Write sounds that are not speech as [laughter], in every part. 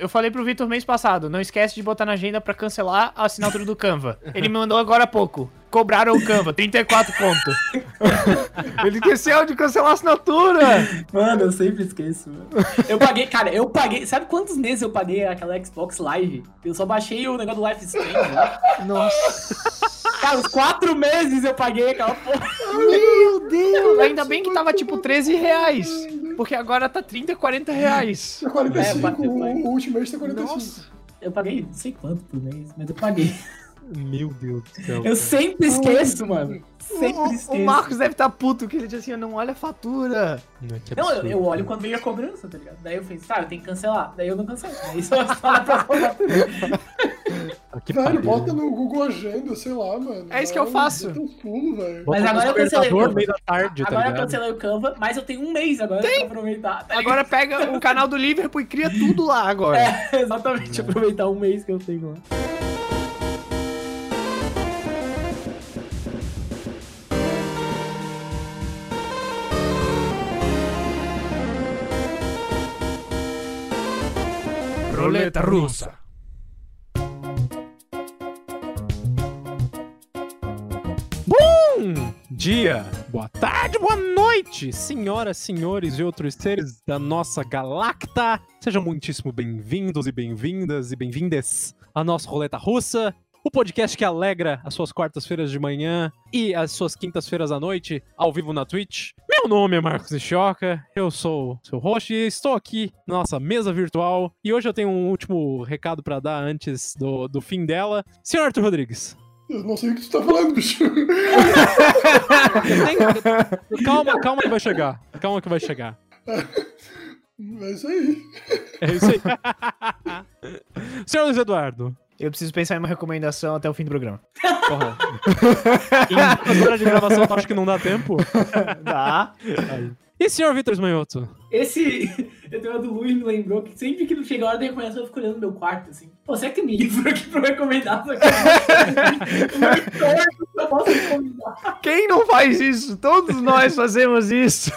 Eu falei pro Vitor mês passado, não esquece de botar na agenda pra cancelar a assinatura do Canva. Ele me mandou agora há pouco. Cobraram o Canva, 34 conto. [laughs] Ele esqueceu de cancelar a assinatura. Mano, eu sempre esqueço, mano. Eu paguei, cara, eu paguei. Sabe quantos meses eu paguei aquela Xbox Live? Eu só baixei o negócio do Life Strange, né? [laughs] Nossa. Cara, uns quatro meses eu paguei aquela porra. Meu Deus. Ainda bem que tava tipo 13 reais. Porque agora tá 30, 40 reais. Tá 45, É, o, vai. o último mês tá 45. Nossa. Eu paguei não sei quanto por mês, mas eu paguei. Meu Deus do céu. Eu sempre esqueço, mano. O, Sempre o- esqueço. o Marcos deve estar puto, que ele disse assim, não olha a fatura. Não, Não, eu, absurdo. eu olho quando veio a cobrança, tá ligado? Daí eu falei, tá, eu tenho que cancelar. Daí eu não cancelo. Daí só [laughs] próxima. Ah, que Velho, pariu. bota no Google Agenda, sei lá, mano. É isso que eu faço. Um pulo, velho. Mas agora eu cancelei o meio da tarde, tá Agora eu ligado? cancelei o Canva, mas eu tenho um mês agora pra aproveitar. tá Agora pega o canal do Liverpool e cria tudo lá agora. [laughs] É, exatamente, aproveitar um mês que eu tenho lá. Roleta russa. Bom dia, boa tarde, boa noite, senhoras, senhores e outros seres da nossa galacta. Sejam muitíssimo bem-vindos e bem-vindas e bem-vindes à nossa roleta russa, o podcast que alegra as suas quartas-feiras de manhã e as suas quintas-feiras à noite ao vivo na Twitch. Meu nome é Marcos Nishioka, eu sou seu host e estou aqui na nossa mesa virtual. E hoje eu tenho um último recado para dar antes do, do fim dela. Senhor Arthur Rodrigues. Eu não sei o que tu tá falando, bicho. Tem- [laughs] Calma, calma que vai chegar. Calma que vai chegar. É isso aí. É isso aí. [laughs] Senhor Luiz Eduardo. Eu preciso pensar em uma recomendação até o fim do programa. Porra. Em horas de gravação, tu acha que não dá tempo? [laughs] Dá. E senhor Vitor Esmanhoto? Esse. Eu tenho uma do Luiz me lembrou que sempre que chega a hora da recomendação eu fico olhando no meu quarto assim. Pô, será que tem livro aqui pra eu recomendar? Eu posso recomendar. Quem não faz isso? Todos nós fazemos isso.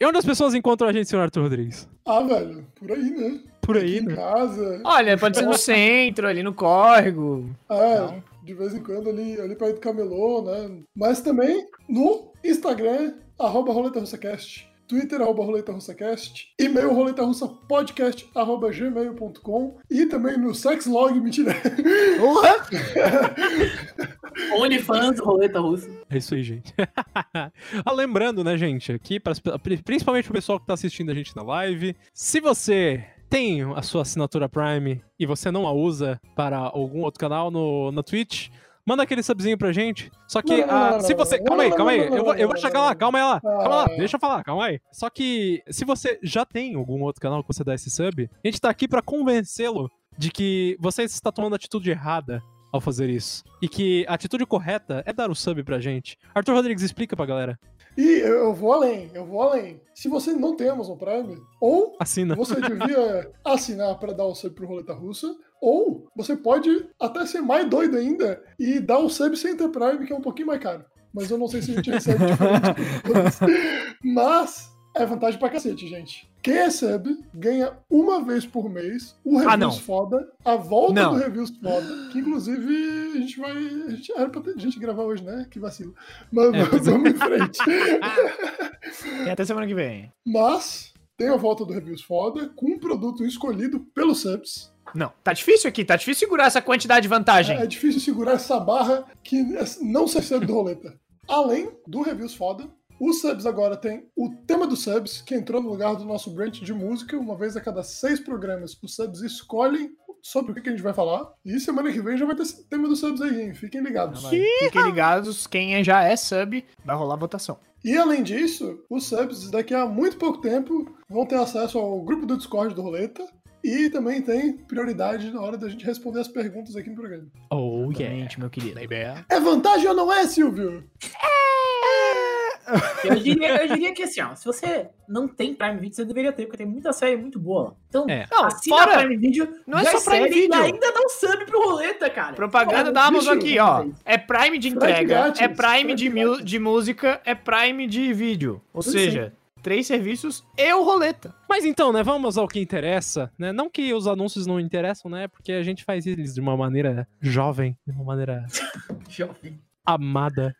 E onde as pessoas encontram a gente, senhor Arthur Rodrigues? Ah, velho, por aí, né? Por aí, Em né? casa. Olha, pode ser no centro, ali no córrego. É, de vez em quando ali, ali perto do camelô, né? Mas também no Instagram, arroba Roleta RussaCast. Twitter, arroba Roleta RussaCast. E-mail, roleta russa podcast, arroba gmail.com. E também no Sexlog, mentira. Porra! OnlyFans, roleta russa. É isso aí, gente. [laughs] ah, lembrando, né, gente, aqui, pras- principalmente o pessoal que tá assistindo a gente na live, se você tem a sua assinatura Prime e você não a usa para algum outro canal no, na Twitch, manda aquele subzinho pra gente. Só que, Não, não, ah, não, se você. Calma aí, calma aí. Eu vou, eu vou chegar lá, calma aí lá. Calma lá, Ah. deixa eu falar, calma aí. Só que, se você já tem algum outro canal que você dá esse sub, a gente tá aqui pra convencê-lo de que você está tomando a atitude errada ao fazer isso. E que a atitude correta é dar o sub pra gente. Arthur Rodrigues, explica pra galera. E eu, vou além, eu vou além. Se você não tem Amazon Prime, ou Assina. você devia [laughs] assinar para dar o sub pro Roleta Russa, ou você pode até ser mais doido ainda e dar o sub sem ter Prime, que é um pouquinho mais caro. Mas eu não sei se a gente recebe [laughs] diferente. Mas é vantagem pra cacete, gente. Quem é sub ganha uma vez por mês o Reviews Ah. Foda, a volta Não. do Reviews Foda, que inclusive a gente vai. A gente, era pra ter gente gravar hoje, né? Que vacilo. Mas É, pois é. vamos em frente. Tem [laughs] até semana que vem. Mas tem a volta do Reviews Foda com um produto escolhido pelos subs. Não, tá difícil aqui, tá difícil segurar essa quantidade de vantagem. É difícil segurar essa barra que é- não ser sub do roleta. Além do Reviews Foda, os subs agora tem o tema dos subs, que entrou no lugar do nosso branch de música. Uma vez a cada seis programas, os subs escolhem sobre o que a gente vai falar. E semana que vem já vai ter esse tema dos subs aí, hein? Fiquem ligados. Fiquem ligados, quem já é sub, vai rolar votação. E além disso, os subs daqui a muito pouco tempo vão ter acesso ao grupo do Discord do Roleta. E também tem prioridade na hora da gente responder as perguntas aqui no programa. Oh, Obviamente, meu querido. É vantagem ou não é, Silvio? Eu diria, eu diria que assim, ó, se você não tem Prime Video, você deveria ter, porque tem muita série muito boa. Então, É. Não, assina fora- Prime Video, não é só Prime Video. Ainda dá um sub pro roleta, cara. Propaganda Pô, da Amazon aqui, ó. É Prime de entrega, é Prime de, de música, é Prime de vídeo. Ou Sim, seja, três serviços e o roleta. Mas então, né, vamos ao que interessa, né? Não que os anúncios não interessam, né? Porque a gente faz eles de uma maneira jovem, de uma maneira [laughs] Jovem. amada.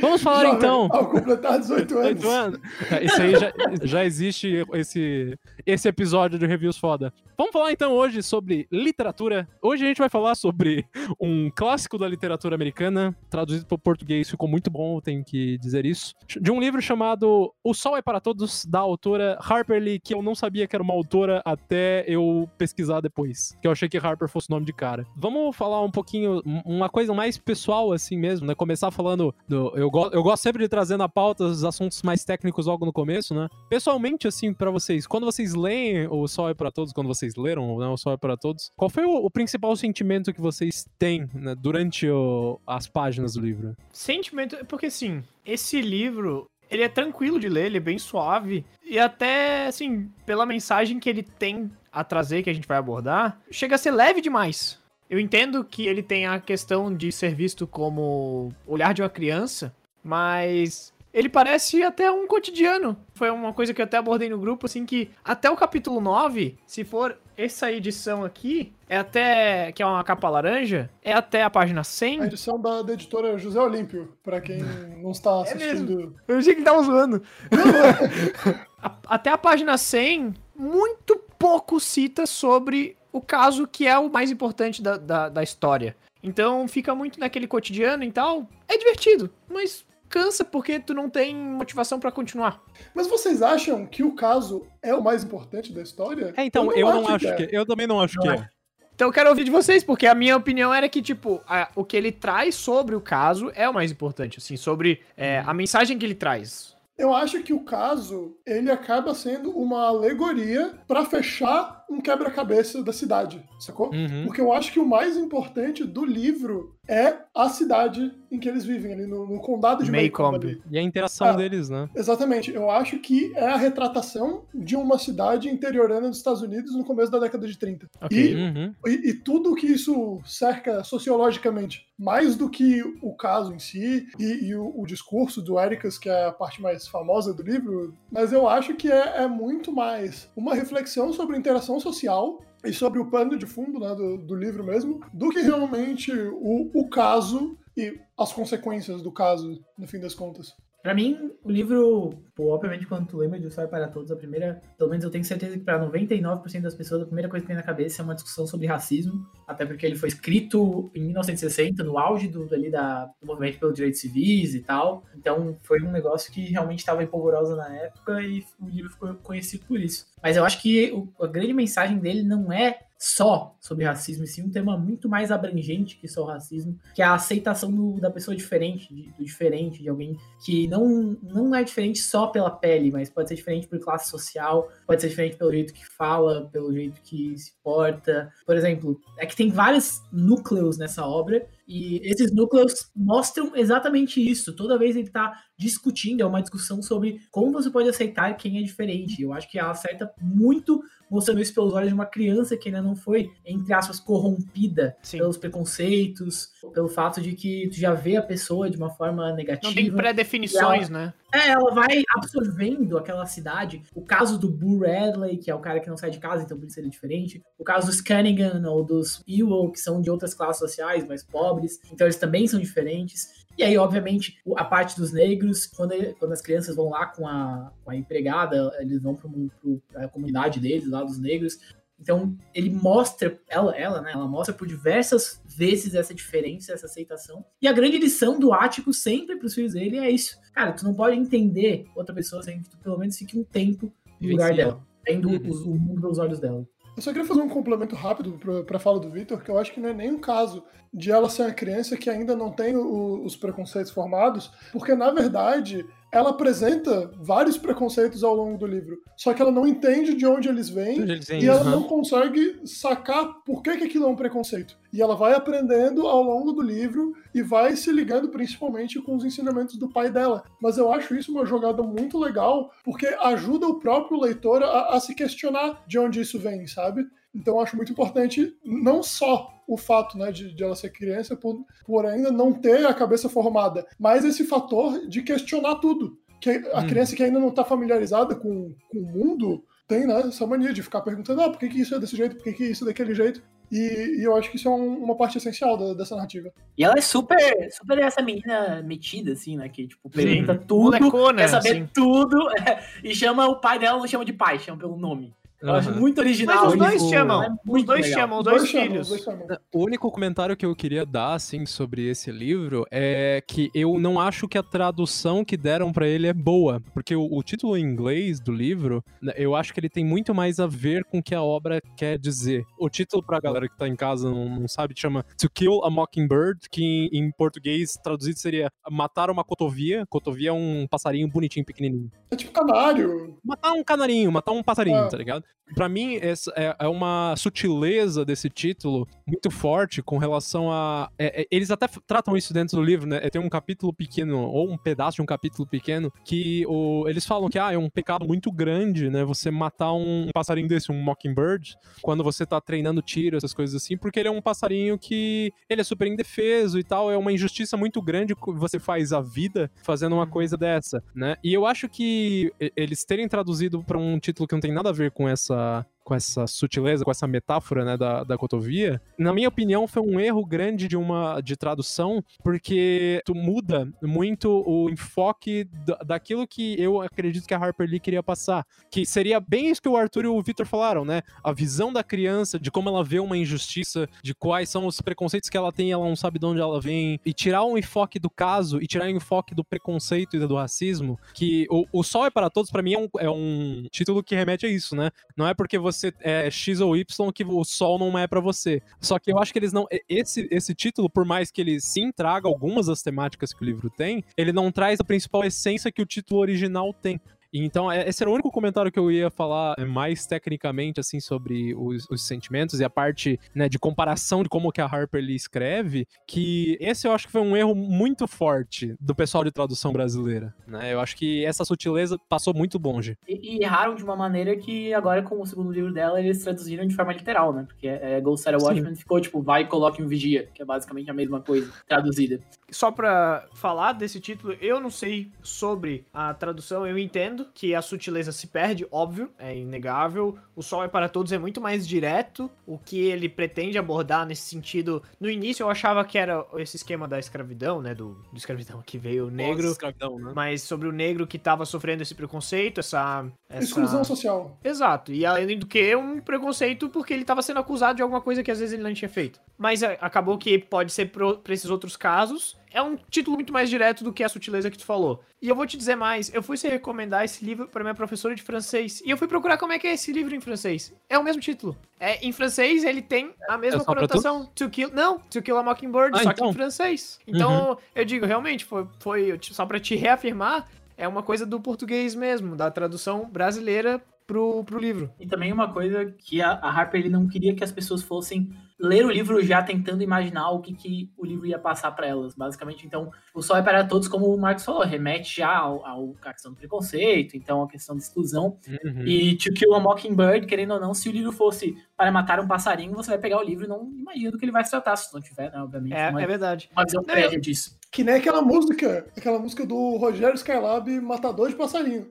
Vamos falar Jovem, então. Ao completar 18 anos. 18 anos. Isso aí já, já existe esse, esse episódio de reviews foda. Vamos falar então hoje sobre literatura. Hoje a gente vai falar sobre um clássico da literatura americana, traduzido para o português, ficou muito bom, eu tenho que dizer isso. De um livro chamado O Sol é para Todos, da autora Harper Lee, que eu não sabia que era uma autora até eu pesquisar depois. Que eu achei que Harper fosse o nome de cara. Vamos falar um pouquinho, um- uma coisa mais pessoal assim mesmo, né? Começar falando do. Eu, go- eu gosto sempre de trazer na pauta os assuntos mais técnicos logo no começo, né? Pessoalmente, assim, pra vocês, quando vocês leem O Sol é para Todos, quando vocês leram né, O Sol é para Todos, qual foi o, o principal sentimento que vocês têm né, durante o- as páginas do livro? Sentimento, porque assim, esse livro, ele é tranquilo de ler, ele é bem suave, e até, assim, pela mensagem que ele tem a trazer, que a gente vai abordar, chega a ser leve demais. Eu entendo que ele tem a questão de ser visto como olhar de uma criança, mas ele parece até um cotidiano. Foi uma coisa que eu até abordei no grupo, assim, que até o capítulo 9, se for essa edição aqui, é até, que é uma capa laranja, é até a página 100, A edição da, da editora José Olímpio, pra quem não está É assistindo. Eu achei que ele tava zoando. [laughs] Até a página 100, muito pouco cita sobre o caso que é o mais importante da, da, da história. Então fica muito naquele cotidiano e tal. É divertido, mas cansa porque tu não tem motivação pra continuar. Mas vocês acham que o caso é o mais importante da história? É, então, eu não acho que. Eu também não acho que é. Então eu quero ouvir de vocês, porque a minha opinião era que, tipo, a- o que ele traz sobre o caso é o mais importante, assim, sobre é, a mensagem que ele traz. Eu acho que o caso ele acaba sendo uma alegoria pra fechar um quebra-cabeça da cidade, sacou? Uhum. Porque eu acho que o mais importante do livro é a cidade em que eles vivem, ali no, no condado de Maycomb. E a interação Ah. deles, né? Exatamente. Eu acho que é a retratação de uma cidade interiorana dos Estados Unidos no começo da década de 30. Ok. E, Uhum. e, e tudo que isso cerca sociologicamente. Mais do que o caso em si e, e o, o discurso do Ericas, que é a parte mais famosa do livro. Mas eu acho que é, é muito mais uma reflexão sobre interação social e sobre o pano de fundo né, do, do livro mesmo, do que realmente o, o caso e as consequências do caso, no fim das contas. Pra mim, o livro, pô, obviamente, quando tu lembra de História para Todos, a primeira, pelo menos eu tenho certeza que pra 99% das pessoas, a primeira coisa que tem na cabeça é uma discussão sobre racismo, até porque ele foi escrito em 1960, no auge do, ali da, do movimento pelos direitos civis e tal. Então, foi um negócio que realmente estava em polvorosa na época e o livro ficou conhecido por isso. Mas eu acho que o- a grande mensagem dele não é só sobre racismo, e sim um tema muito mais abrangente que só o racismo, que é a aceitação do- da pessoa diferente, de- do diferente, de alguém que não, não é diferente só pela pele, mas pode ser diferente por classe social, pode ser diferente pelo jeito que fala, pelo jeito que se porta. Por exemplo, é que tem vários núcleos nessa obra e esses núcleos mostram exatamente isso. Toda vez ele tá discutindo, é uma discussão sobre como você pode aceitar quem é diferente. Eu acho que ela acerta muito mostrando isso pelos olhos de uma criança que ainda não foi, entre aspas, corrompida Sim. pelos preconceitos, pelo fato de que tu já vê a pessoa de uma forma negativa. Não tem pré-definições, né? É, ela vai absorvendo aquela cidade. O caso do Boo Radley, que é o cara que não sai de casa, então por isso ele é diferente. O caso dos Cunningham ou dos Ewell, que são de outras classes sociais, mais pobres. Então eles também são diferentes. E aí, obviamente, a parte dos negros, quando, quando as crianças vão lá com a, com a empregada, eles vão para a comunidade deles, lá dos negros. Então, ele mostra, ela, ela, né? Ela mostra por diversas vezes essa diferença, essa aceitação. E a grande lição do Ático sempre para os filhos dele é isso. Cara, tu não pode entender outra pessoa sem que tu pelo menos fique um tempo no lugar dela. Vendo Uhum. os- o mundo pelos olhos dela. Eu só queria fazer um complemento rápido pra, pra fala do Victor, que eu acho que não é nem um caso de ela ser uma criança que ainda não tem o- os preconceitos formados, porque na verdade ela apresenta vários preconceitos ao longo do livro, só que ela não entende de onde eles vêm eles e ela não consegue sacar por que, que aquilo é um preconceito. E ela vai aprendendo ao longo do livro e vai se ligando principalmente com os ensinamentos do pai dela. Mas eu acho isso uma jogada muito legal, porque ajuda o próprio leitor a, a se questionar de onde isso vem, sabe? Então eu acho muito importante não só o fato né, de, de ela ser criança por, por ainda não ter a cabeça formada, mas esse fator de questionar tudo. que a Hum. criança que ainda não tá familiarizada com, com o mundo tem né, essa mania de ficar perguntando, ah, por que, que isso é desse jeito, por que, que isso é daquele jeito. E, e eu acho que isso é um- uma parte essencial da- dessa narrativa. E ela é super, super essa menina metida, assim, né? Que, tipo, pergunta tudo, Molecona, quer saber assim. tudo, é, [laughs] e chama o pai dela, não chama de pai, chama pelo nome. Eu acho muito original. Mas os dois chamam. é Os dois legal. chamam, os dois chamam, filhos. os dois chamam. O único comentário que eu queria dar, assim, sobre esse livro é que eu não acho que a tradução que deram pra ele é boa. Porque o, o título em inglês do livro, né, eu acho que ele tem muito mais a ver com o que a obra quer dizer. O título, pra galera que tá em casa não, não sabe, chama To Kill a Mockingbird, que em, em português traduzido seria Matar uma cotovia. Cotovia é um passarinho bonitinho, pequenininho. É tipo canário. Matar um canarinho, matar um passarinho, Ah. tá ligado? Pra mim, essa é, é uma sutileza desse título muito forte com relação a. é, é, eles até tratam isso dentro do livro, né? Tem um capítulo pequeno, ou um pedaço de um capítulo pequeno, que o, eles falam que ah, é um pecado muito grande, né? Você matar um passarinho desse, um mockingbird, quando você tá treinando tiro, essas coisas assim, porque ele é um passarinho que ele é super indefeso e tal. É uma injustiça muito grande que você faz a vida fazendo uma coisa dessa, né? E eu acho que eles terem traduzido pra um título que não tem nada a ver com essa uh, com essa sutileza, com essa metáfora, né, da, da cotovia, na minha opinião, foi um erro grande de uma de tradução, porque tu muda muito o enfoque da- daquilo que eu acredito que a Harper Lee queria passar, que seria bem isso que o Arthur e o Victor falaram, né? A visão da criança, de como ela vê uma injustiça, de quais são os preconceitos que ela tem, ela não sabe de onde ela vem, e tirar o enfoque do caso e tirar o enfoque do preconceito e do racismo, que o, o Sol é para Todos, pra mim, é um, é um título que remete a isso, né? Não é porque você é X ou Y que o Sol não é pra você. Só que eu acho que eles não. Esse, esse título, por mais que ele sim traga algumas das temáticas que o livro tem, ele não traz a principal essência que o título original tem. Então, é- esse era o único comentário que eu ia falar é, mais tecnicamente, assim, sobre os, os sentimentos e a parte, né, de comparação de como que a Harper Lee escreve, que esse eu acho que foi um erro muito forte do pessoal de tradução brasileira, né? Eu acho que essa sutileza passou muito longe. E, e erraram de uma maneira que agora, com o segundo livro dela, eles traduziram de forma literal, né? Porque é, Ghost Sarah Sim. Watchmen ficou tipo, vai e coloque um vigia, que é basicamente a mesma coisa, traduzida. Só pra falar desse título, eu não sei sobre a tradução, eu entendo que a sutileza se perde, óbvio, é inegável. O Sol é para Todos é muito mais direto, o que ele pretende abordar nesse sentido. No início eu achava que era esse esquema da escravidão, né, do, do escravidão que veio o negro, Escravidão, né? mas sobre o negro que tava sofrendo esse preconceito, essa... essa... Exclusão social. Exato, e além do que, um preconceito porque ele tava sendo acusado de alguma coisa que às vezes ele não tinha feito. Mas é, acabou que pode ser pro, pra esses outros casos. É um título muito mais direto do que a sutileza que tu falou. E eu vou te dizer mais, eu fui se recomendar esse livro pra minha professora de francês. E eu fui procurar como é que é esse livro em francês. É o mesmo título. É, em francês ele tem a mesma pra conotação. To kill, não, To Kill a Mockingbird, Ah, só então. que em francês. Então, eu digo, realmente, foi, foi só pra te reafirmar, é uma coisa do português mesmo, da tradução brasileira pro, pro livro. E também uma coisa que a, a Harper ele não queria que as pessoas fossem ler o livro já tentando imaginar o que, que o livro ia passar pra elas. Basicamente, então, o Sol é para Todos, como o Marcos falou, remete já ao, ao à questão do preconceito, então a questão da exclusão. Uhum. E To Kill a Mockingbird, querendo ou não, se o livro fosse para matar um passarinho, você vai pegar o livro e não imagina do que ele vai se tratar, se não tiver, né, obviamente, É, uma, é verdade. uma visão prévia disso. Que nem aquela música, aquela música do Rogério Skylab, Matador de Passarinho.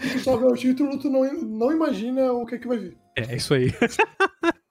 E se só vê o título, tu não, não imagina o que, que vai vir. É isso aí.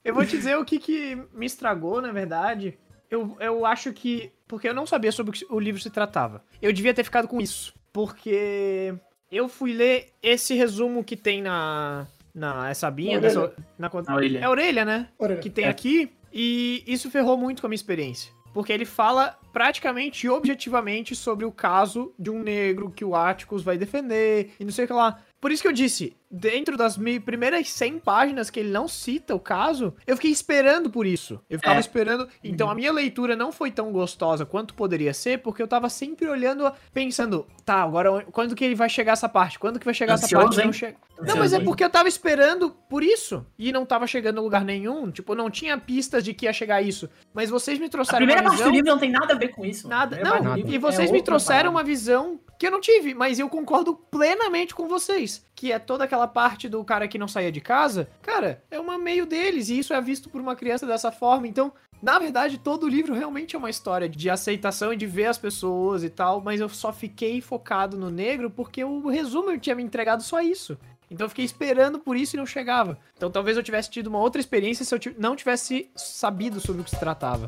Eu vou te dizer o que, que me estragou, na verdade. Eu, eu acho que. Porque eu não sabia sobre o que o livro se tratava. Eu devia ter ficado com isso. Porque eu fui ler esse resumo que tem na. Na essa abinha, Na na, Na orelha. É a orelha, né? Orelha. que tem É. aqui, e isso ferrou muito com a minha experiência. Porque ele fala praticamente e objetivamente sobre o caso de um negro que o Atticus vai defender e não sei o que lá. Por isso que eu disse, dentro das primeiras 100 páginas que ele não cita o caso, eu fiquei esperando por isso. Eu ficava É. esperando. Então a minha leitura não foi tão gostosa quanto poderia ser, porque eu tava sempre olhando, pensando, tá, agora quando que ele vai chegar essa parte? Quando que vai chegar essa Ansioso, parte? hein? Não chega. Não, mas é porque eu tava esperando por isso. E não tava chegando em lugar nenhum. Tipo, não tinha pistas de que ia chegar isso. Mas vocês me A trouxeram primeira uma parte visão. do livro não tem nada a ver com isso. A Nada. Não, livro e é vocês me outra trouxeram parada. uma visão que eu não tive, mas eu concordo plenamente com vocês. Que é toda aquela parte do cara que não saía de casa. Cara, é uma meio deles. E isso é visto por uma criança dessa forma. Então, Na verdade, todo o livro realmente é uma história de aceitação e de ver as pessoas e tal, mas eu só fiquei focado no negro porque o resumo tinha me entregado só isso. Então eu fiquei esperando por isso e não chegava. Então talvez eu tivesse tido uma outra experiência se eu não tivesse sabido sobre o que se tratava.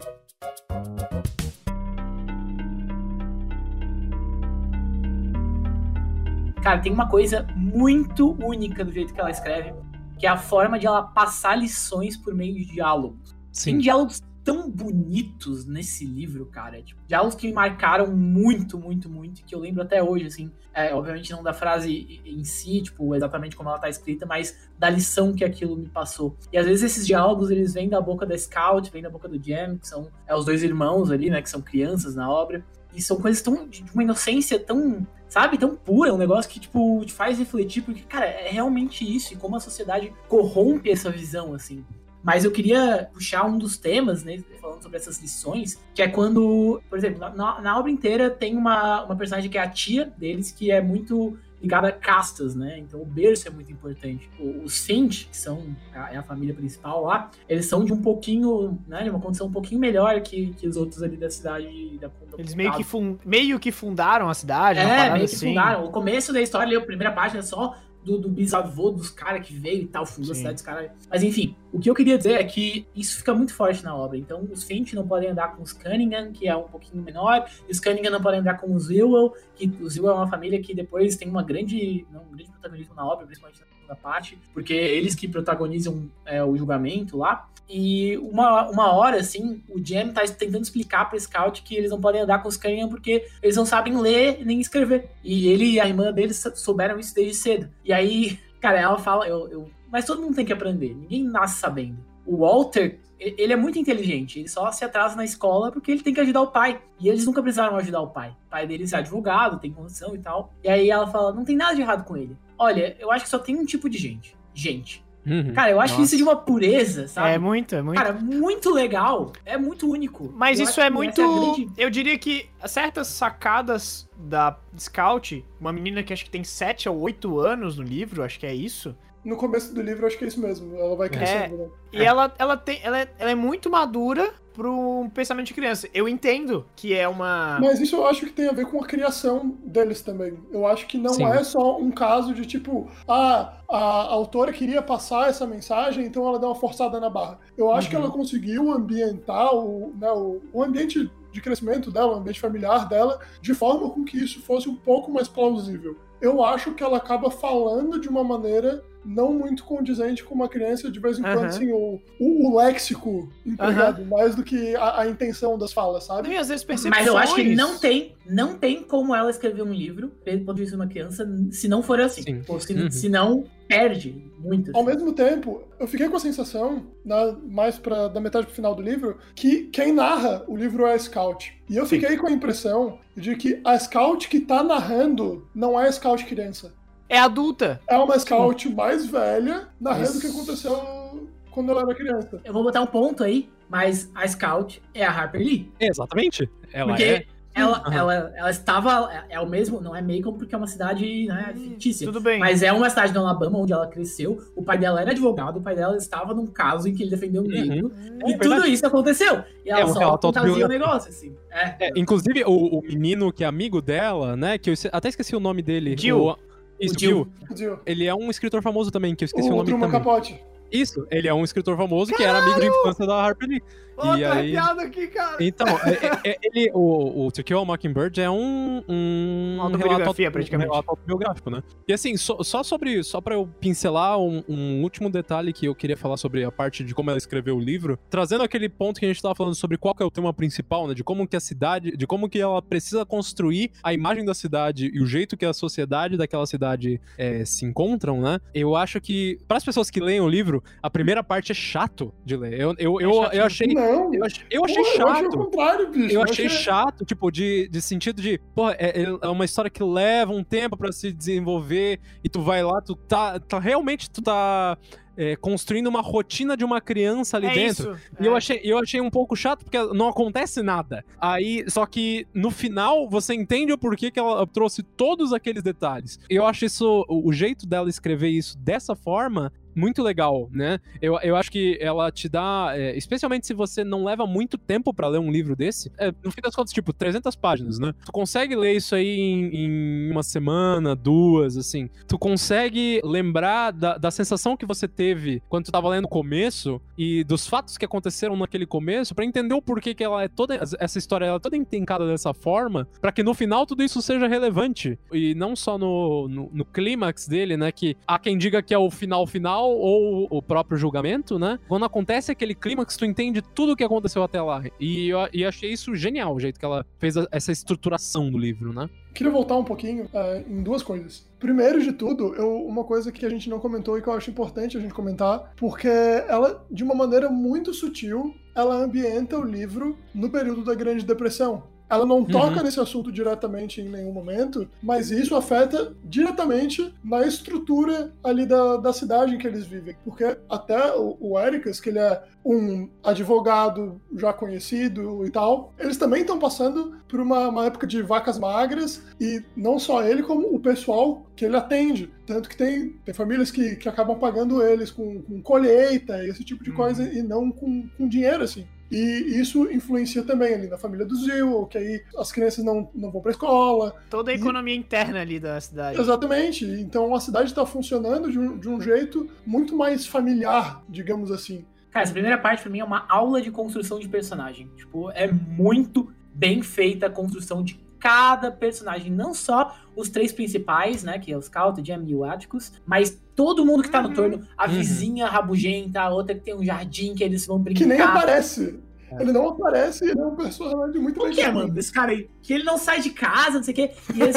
Cara, tem uma coisa muito única do jeito que ela escreve, que é a forma de ela passar lições por meio de diálogos. Sim. Tem diálogos tão bonitos nesse livro, cara. Tipo, diálogos que me marcaram muito, muito, muito, que eu lembro até hoje, assim. É, obviamente não da frase em si, tipo, exatamente como ela tá escrita, mas da lição que aquilo me passou. E às vezes esses diálogos, eles vêm da boca da Scout, vêm da boca do Jam, que são é, os dois irmãos ali, né, que são crianças na obra. E são coisas tão, de uma inocência tão, sabe, tão pura, um negócio que, tipo, te faz refletir, porque, cara, é realmente isso, e como a sociedade corrompe essa visão, assim. Mas eu queria puxar um dos temas, né, falando sobre essas lições, que é quando, por exemplo, na, na obra inteira tem uma, uma personagem que é a tia deles, que é muito ligada a castas, né? Então o berço é muito importante. Os Finch, que são a, é a família principal lá, eles são de um pouquinho, né? De uma condição um pouquinho melhor que, que os outros ali da cidade. Da, da eles meio que, fun, meio que fundaram a cidade. É, meio que assim. fundaram. O começo da história, ali, a primeira página é só do, do bisavô dos caras que veio e tal, fundou a cidade dos caras. Mas enfim, o que eu queria dizer é que isso fica muito forte na obra. Então, os Finch não podem andar com os Cunningham, que é um pouquinho menor, e os Cunningham não podem andar com os Willow, que os Willow é uma família que depois tem uma grande, um grande protagonismo na obra, principalmente na segunda parte, porque eles que protagonizam é, o julgamento lá. E uma, uma hora, assim, o Jam tá tentando explicar pra Scout que eles não podem andar com os Cunningham porque eles não sabem ler nem escrever. E ele e a irmã deles souberam isso desde cedo. E aí, [laughs] cara, ela fala, eu, eu mas todo mundo tem que aprender, ninguém nasce sabendo. O Walter, ele é muito inteligente, ele só se atrasa na escola porque ele tem que ajudar o pai. E eles nunca precisaram ajudar o pai. O pai deles é advogado, tem condição e tal. E aí ela fala: não tem nada de errado com ele. Olha, eu acho que só tem um tipo de gente. Gente. Uhum. Cara, eu acho Nossa. isso de uma pureza, sabe? É muito, é muito. Cara, muito legal. É muito único. Mas eu isso é muito. É grande... Eu diria que certas sacadas da Scout, uma menina que acho que tem 7 ou 8 anos no livro, acho que é isso no começo do livro, acho que é isso mesmo. Ela vai crescendo, é, né? E ela, ela, tem, ela, é, ela é muito madura para um pensamento de criança. Eu entendo que é uma. Mas isso eu acho que tem a ver com a criação deles também. Eu acho que não Sim. é só um caso de tipo, ah, a autora queria passar essa mensagem, então ela deu uma forçada na barra. Eu acho uhum. que ela conseguiu ambientar o, né, o, o ambiente de crescimento dela, o ambiente familiar dela, de forma com que isso fosse um pouco mais plausível. Eu acho que ela acaba falando de uma maneira não muito condizente com uma criança, de vez em quando, assim, o, o, o léxico empregado, mais do que a, a, intenção das falas, sabe? E às vezes Mas eu acho que não tem, não tem como ela escrever um livro, pelo ponto de vista de uma criança, se não for assim. Ou se, uhum. se não, perde muito. Ao mesmo tempo, eu fiquei com a sensação, na, mais pra, da metade pro final do livro, que quem narra o livro é a Scout. E eu Sim. fiquei com a impressão de que a Scout que tá narrando não é a Scout criança é adulta. É uma scout mais velha, narrando o que aconteceu quando ela era criança. Eu vou botar um ponto aí, mas a scout é a Harper Lee. Exatamente. Ela Porque é. Ela, uhum. ela, ela estava. É, é o mesmo, não é Macon porque é uma cidade né, hum, fictícia. Tudo bem. Mas é uma cidade do Alabama onde ela cresceu. O pai dela era advogado, o pai dela estava num caso em que ele defendeu um negro. Uhum. E é tudo isso aconteceu. E ela é, só fazia o negócio, assim. É. é inclusive, o, o, menino que é amigo dela, né? Que eu até esqueci o nome dele. Jill. O, isso, o Jill. Jill. Ele é um escritor famoso também, que eu esqueci o, o nome Truman também. Capote. Isso, ele é um escritor famoso Caralho! que era amigo de infância da Harper Lee. Oh, e aí... aqui, cara. Então, é, é, é, ele, o, o To Kill a Mockingbird é um, um autobiografia, praticamente. Um relato autobiográfico, né? E assim, só, só sobre, só pra eu pincelar um, um, último detalhe que eu queria falar sobre a parte de como ela escreveu o livro, trazendo aquele ponto que a gente tava falando sobre qual que é o tema principal, né? De como que a cidade, de como que ela precisa construir a imagem da cidade e o jeito que a sociedade daquela cidade é, se encontram, né? Eu acho que, para as pessoas que leem o livro, a primeira parte é chato de ler. Eu, eu, eu, eu achei. Não. Eu achei, eu achei chato. Eu achei o contrário, bicho. Eu achei chato, tipo, de, de sentido de, pô, é, é uma história que leva um tempo para se desenvolver e tu vai lá, tu tá, tá realmente, tu tá é, construindo uma rotina de uma criança ali é dentro. Isso, e é. eu, achei, eu achei um pouco chato porque não acontece nada. Aí, só que no final você entende o porquê que ela trouxe todos aqueles detalhes. Eu acho isso, o jeito dela escrever isso dessa forma muito legal, né? Eu, eu acho que ela te dá, é, especialmente se você não leva muito tempo para ler um livro desse, é, no fim das contas, tipo, 300 páginas, né? Tu consegue ler isso aí em, em uma semana, duas, assim. Tu consegue lembrar da, da sensação que você teve quando tu tava lendo o começo e dos fatos que aconteceram naquele começo para entender o porquê que ela é toda, essa história ela é toda entencada dessa forma, para que no final tudo isso seja relevante. E não só no, no, no clímax dele, né? Que há quem diga que é o final final ou o próprio julgamento, né? Quando acontece aquele clímax, tu entende tudo o que aconteceu até lá. E eu e achei isso genial, o jeito que ela fez essa estruturação do livro, né? Queria voltar um pouquinho uh, em duas coisas. Primeiro de tudo, eu, uma coisa que a gente não comentou e que eu acho importante a gente comentar, porque ela, de uma maneira muito sutil, ela ambienta o livro no período da Grande Depressão. Ela não toca uhum. nesse assunto diretamente em nenhum momento, mas isso afeta diretamente na estrutura ali da, da cidade em que eles vivem. Porque até o, o Ericas, que ele é um advogado já conhecido e tal, eles também estão passando por uma, uma época de vacas magras, e não só ele, como o pessoal que ele atende. Tanto que tem, tem famílias que, que acabam pagando eles com, com colheita e esse tipo de uhum. coisa, e não com, com dinheiro, assim. E isso influencia também ali na família do Zil, que aí as crianças não, não vão pra escola. Toda a e... economia interna ali da cidade. Exatamente. Então a cidade está funcionando de um, de um jeito muito mais familiar, digamos assim. Cara, essa primeira parte pra mim é uma aula de construção de personagem. Tipo, é muito bem feita a construção de cada personagem, não só os três principais, né, que é os Scout, Jam e o Atticus, mas todo mundo que tá no torno, a uhum. vizinha rabugenta, a outra que tem um jardim que eles vão brincar. Que nem aparece. É. Ele não aparece, ele é um personagem muito legal. O que é, mano? Esse cara aí. Que ele não sai de casa, não sei o quê. E eles,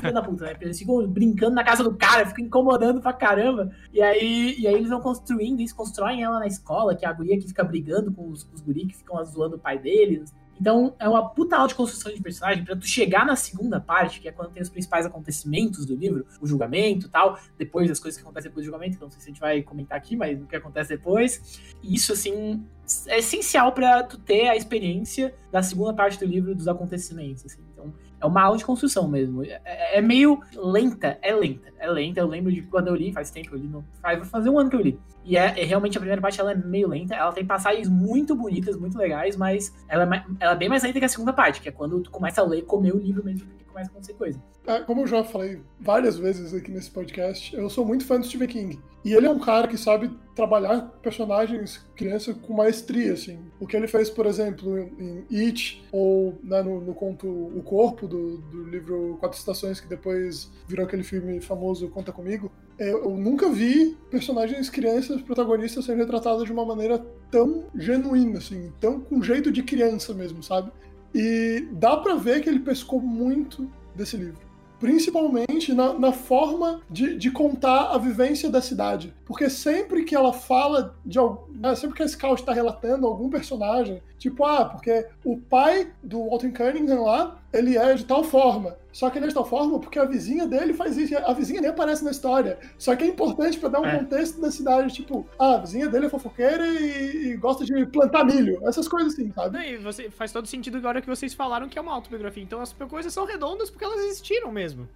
filho da puta, né? Eles ficam brincando na casa do cara, ficam incomodando pra caramba. E aí, e aí eles vão construindo isso, constroem ela na escola, que é a guria que fica brigando com os, com os guri que ficam zoando o pai deles. Então, é uma puta aula de construção de personagem para tu chegar na segunda parte, que é quando tem os principais acontecimentos do livro, o julgamento e tal, depois das coisas que acontecem depois do julgamento, não sei se a gente vai comentar aqui, mas o que acontece depois. E isso, assim, é essencial para tu ter a experiência da segunda parte do livro dos acontecimentos, assim. É uma aula de construção mesmo. É, é, é, meio lenta, é lenta, é lenta. Eu lembro de quando eu li, faz tempo, eu li, no, faz, fazer um ano que eu li. E é, é, realmente a primeira parte ela é meio lenta. Ela tem passagens muito bonitas, muito legais, mas ela é, ela é bem mais lenta que a segunda parte, que é quando tu começa a ler, comer o livro mesmo, porque começa a acontecer coisa. É, como eu já falei várias vezes aqui nesse podcast, eu sou muito fã do Stephen King. E ele é um cara que sabe trabalhar personagens criança com maestria, assim. O que ele fez, por exemplo, em It, ou né, no, no, conto O Corpo, do, do livro Quatro Estações, que depois virou aquele filme famoso Conta Comigo, é, eu nunca vi personagens crianças protagonistas sendo retratados de uma maneira tão genuína, assim, tão com jeito de criança mesmo, sabe? E dá para ver que ele pescou muito desse livro principalmente na, na forma de, de, contar a vivência da cidade. Porque sempre que ela fala de né, sempre que a Scout está relatando algum personagem, tipo, ah, porque o pai do Walter Cunningham lá, ele é de tal forma. Só que ele é de tal forma porque a vizinha dele faz isso. A vizinha nem aparece na história. Só que é importante para dar um é. contexto da cidade, tipo, ah, a vizinha dele é fofoqueira e, e, gosta de plantar milho. Essas coisas assim, sabe? e você, faz todo sentido agora que vocês falaram que é uma autobiografia. Então as coisas são redondas porque elas existiram mesmo.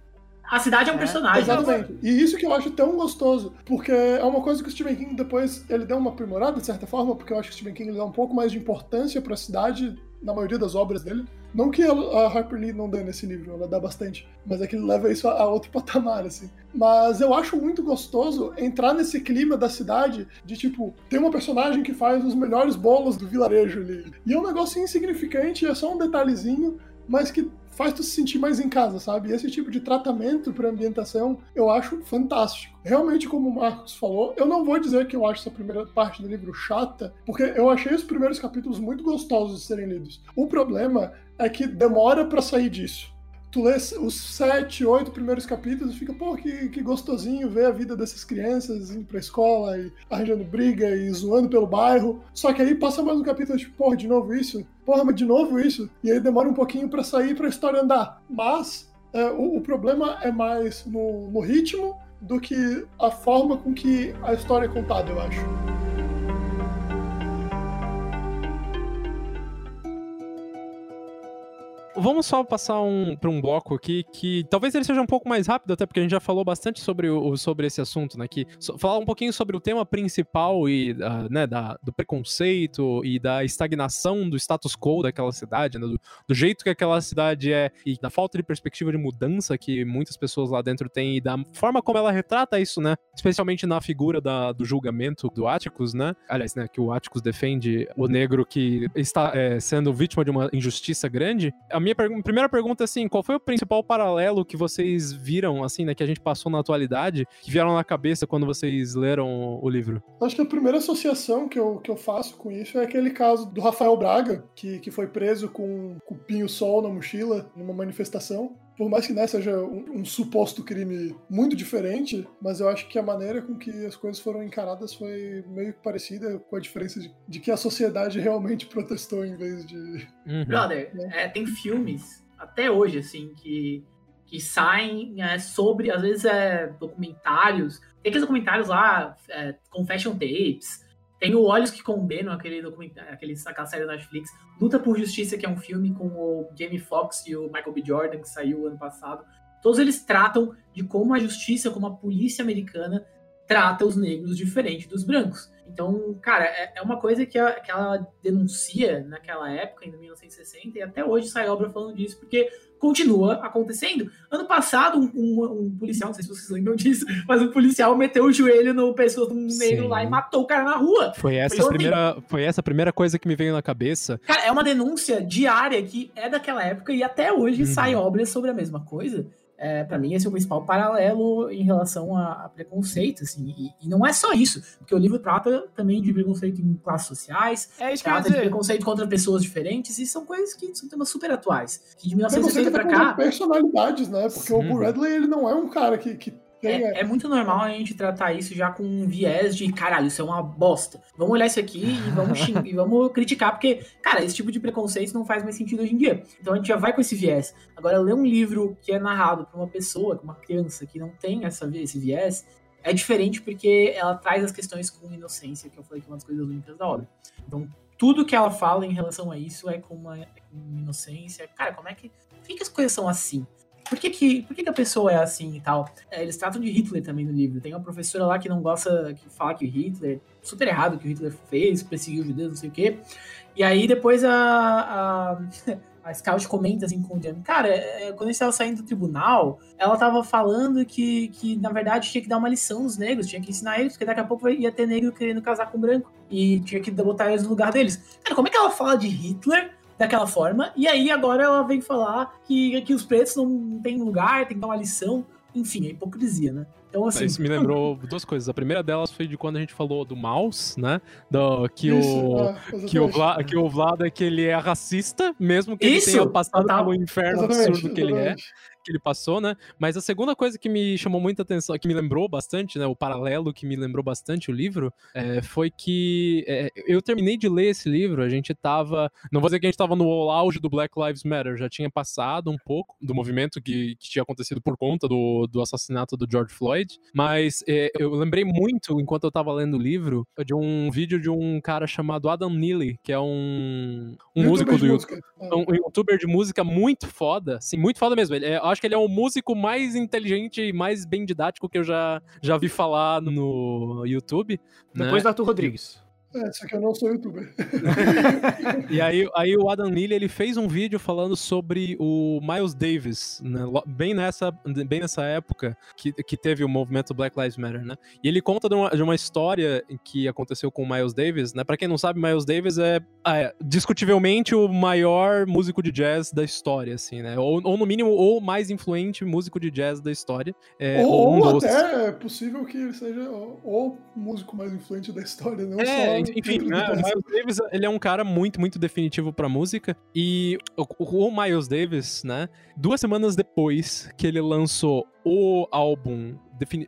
A cidade é um é, personagem. Exatamente. E isso que eu acho tão gostoso, porque é uma coisa que o Stephen King depois ele deu uma aprimorada, de certa forma, porque eu acho que o Stephen King dá um pouco mais de importância para a cidade na maioria das obras dele. Não que a Harper Lee não dê nesse livro, ela dá bastante, mas é que ele leva isso a outro [laughs] patamar, assim. Mas eu acho muito gostoso entrar nesse clima da cidade de tipo, tem uma personagem que faz os melhores bolos do vilarejo ali. E é um negócio insignificante, é só um detalhezinho, mas que faz tu se sentir mais em casa, sabe? Esse tipo de tratamento para ambientação eu acho fantástico. Realmente, como o Marcos falou, eu não vou dizer que eu acho essa primeira parte do livro chata, porque eu achei os primeiros capítulos muito gostosos de serem lidos. O problema é que demora para sair disso tu lê os sete, oito primeiros capítulos e fica, pô, que, que gostosinho ver a vida dessas crianças indo pra escola e arranjando briga e zoando pelo bairro. Só que aí passa mais um capítulo, tipo, porra, de novo isso? Porra, mas de novo isso? E aí demora um pouquinho para sair pra história andar. Mas é, o, o, problema é mais no, no ritmo do que a forma com que a história é contada, eu acho. Vamos só passar um, para um bloco aqui que talvez ele seja um pouco mais rápido, até porque a gente já falou bastante sobre, o, sobre esse assunto, né? Que, so, falar um pouquinho sobre o tema principal e uh, né, da, do preconceito e da estagnação do status quo daquela cidade, né, do, do, jeito que aquela cidade é e da falta de perspectiva de mudança que muitas pessoas lá dentro têm e da forma como ela retrata isso, né? Especialmente na figura da, do julgamento do Atticus, né? Aliás, né, que o Atticus defende o negro que está é, sendo vítima de uma injustiça grande. A minha primeira pergunta assim, qual foi o principal paralelo que vocês viram, assim, né, que a gente passou na atualidade, que vieram na cabeça quando vocês leram o livro? Acho que a primeira associação que eu, que eu faço com isso é aquele caso do Rafael Braga, que, que foi preso com um cupinho sol na mochila numa manifestação por mais que né, seja um, um, suposto crime muito diferente, mas eu acho que a maneira com que as coisas foram encaradas foi meio que parecida, com a diferença de, de que a sociedade realmente [laughs] protestou em vez de. Uhum. Brother, né? é, tem filmes, até hoje, assim, que, que saem é, sobre, às vezes, é, documentários. Tem aqueles documentários lá, é, confession tapes, tem o Olhos que Condenam, aquele documentário, aquele, série da Netflix. Luta por Justiça, que é um filme com o Jamie Foxx e o Michael B. Jordan, que saiu ano passado. Todos eles tratam de como a justiça, como a polícia americana trata os negros diferente dos brancos. Então, cara, é, é uma coisa que, a, que ela denuncia naquela época, em 1960, e até hoje sai obra falando disso, porque continua acontecendo. Ano passado, um, um, um, policial, não sei se vocês lembram disso, [laughs] mas um policial meteu o joelho no pescoço de um negro Sim. lá e matou o cara na rua. Foi essa, a primeira, foi essa a primeira coisa que me veio na cabeça. Cara, é uma denúncia diária que é daquela época e até hoje uhum. sai obras sobre a mesma coisa é, para mim, esse é o principal paralelo em relação a, a preconceito, assim, e, e, não é só isso, porque o livro trata também de preconceito em classes sociais, é isso trata de preconceito contra pessoas diferentes, e são coisas que são temas super atuais, que de 1960 para cá... personalidades, né, porque o Paul Redley, ele não é um cara que, que é, é, muito normal a gente tratar isso já com um viés de caralho, isso é uma bosta. Vamos olhar isso aqui e vamos, [laughs] xing, e vamos criticar, porque, cara, esse tipo de preconceito não faz mais sentido hoje em dia. Então a gente já vai com esse viés. Agora, ler um livro que é narrado por uma pessoa, uma criança que não tem essa, esse viés, é diferente porque ela traz as questões com inocência, que eu falei que é uma das coisas únicas da obra. Então, tudo que ela fala em relação a isso é com uma, com inocência. Cara, como é que. Por que, que as coisas são assim? Por que, que, por que, que a pessoa é assim e tal? É, eles tratam de Hitler também no livro. Tem uma professora lá que não gosta, que fala que Hitler, super errado que o Hitler fez, perseguiu os judeus, não sei o quê. E aí depois a, a, [laughs] a Scout comenta assim com o Jamie, cara, é, quando eles estavam saindo do tribunal, ela tava falando que, que, na verdade, tinha que dar uma lição nos negros, tinha que ensinar eles, porque daqui a pouco ia ter negro querendo casar com branco. E tinha que botar eles no lugar deles. Cara, como é que ela fala de Hitler daquela forma. E aí agora ela vem falar que, que os pretos não têm lugar, tem que dar uma lição. Enfim, é hipocrisia, né? Então, assim. Isso me [laughs] lembrou duas coisas. A primeira delas foi de quando a gente falou do Mouse, né? Do, que, Isso, o, é, que, o Vlad, que o Vlad é que ele é racista, mesmo que Isso, ele tenha passado pelo inferno absurdo que ele é que ele passou, né? Mas a segunda coisa que me chamou muita atenção, que me lembrou bastante, né? O paralelo que me lembrou bastante o livro, é, foi que é, eu terminei de ler esse livro, a gente tava. Não vou dizer que a gente tava no auge do Black Lives Matter, já tinha passado um pouco do movimento que, que tinha acontecido por conta do, do assassinato do George Floyd, mas é, eu lembrei muito, enquanto eu tava lendo o livro, de um vídeo de um cara chamado Adam Neely, que é um, um músico do YouTube. Um, um youtuber de música muito foda, assim, muito foda mesmo. Ele é, acho que ele é o músico mais inteligente e mais bem didático que eu já, já vi falar no YouTube. Depois né? do Arthur Rodrigues. É, só que eu não sou youtuber. [laughs] e aí, aí o Adam Neely, ele fez um vídeo falando sobre o Miles Davis, né? bem, nessa, bem nessa época que, que teve o movimento Black Lives Matter, né? E ele conta de uma, de uma história que aconteceu com o Miles Davis, né? Pra quem não sabe, Miles Davis é, é discutivelmente o maior músico de jazz da história, assim, né? Ou, ou no mínimo, o mais influente músico de jazz da história. É, ou, ou um até é possível que ele seja o músico mais influente da história, não é, só enfim, né, o Miles Davis, ele é um cara muito, muito definitivo pra música. E o, o Miles Davis, né, duas semanas depois que ele lançou o álbum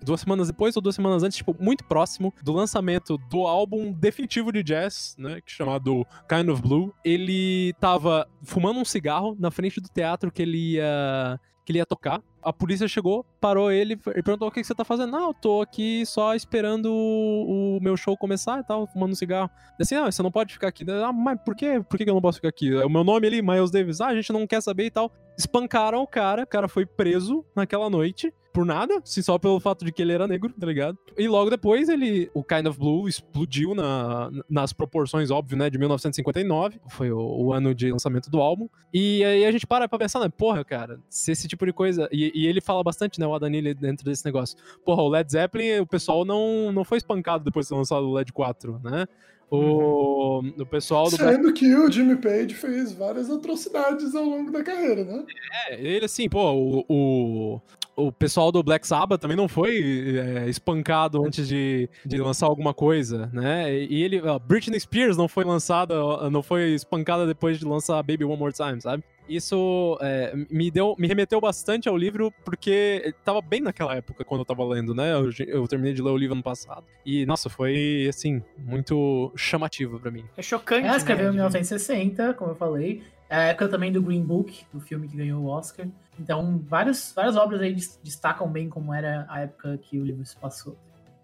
duas semanas depois ou duas semanas antes, tipo, muito próximo do lançamento do álbum definitivo de jazz, né, que é chamado Kind of Blue, ele tava fumando um cigarro na frente do teatro que ele ia que ele ia tocar. A polícia chegou, parou ele e perguntou: o que, que você tá fazendo? Não, eu tô aqui só esperando o, o meu show começar e tal, fumando um cigarro. Ele Assim, ah, você não pode ficar aqui. Ah, mas por quê? Por que que eu não posso ficar aqui? É o meu nome ali, Miles Davis. Ah, a gente não quer saber e tal. Espancaram o cara, o cara foi preso naquela noite. Por nada, se só pelo fato de que ele era negro, tá ligado? E logo depois ele, o Kind of Blue explodiu na, nas proporções, óbvio, né, de 1959, foi o, o ano de lançamento do álbum. E aí a gente para pra pensar, né, porra, cara, se esse tipo de coisa. E, e ele fala bastante, né, o Adanili dentro desse negócio. Porra, o Led Zeppelin, o pessoal não, não foi espancado depois de ter lançado o Led 4, né? O, o pessoal do Sendo que o Jimmy Page fez várias atrocidades ao longo da carreira, né? É, ele assim, pô, o, o, o pessoal do Black Sabbath também não foi é, espancado antes de, de lançar alguma coisa, né? E ele, Britney Spears não foi lançada, não foi espancada depois de lançar Baby One More Time, sabe? Isso é, me deu, me remeteu bastante ao livro porque tava bem naquela época quando eu tava lendo, né? Eu, eu terminei de ler o livro ano passado e nossa, foi assim muito chamativo pra mim. É chocante. Ela escreveu em né? 1960, como eu falei. É a época também do Green Book, do filme que ganhou o Oscar. Então, várias, várias obras aí des- destacam bem como era a época que o livro se passou.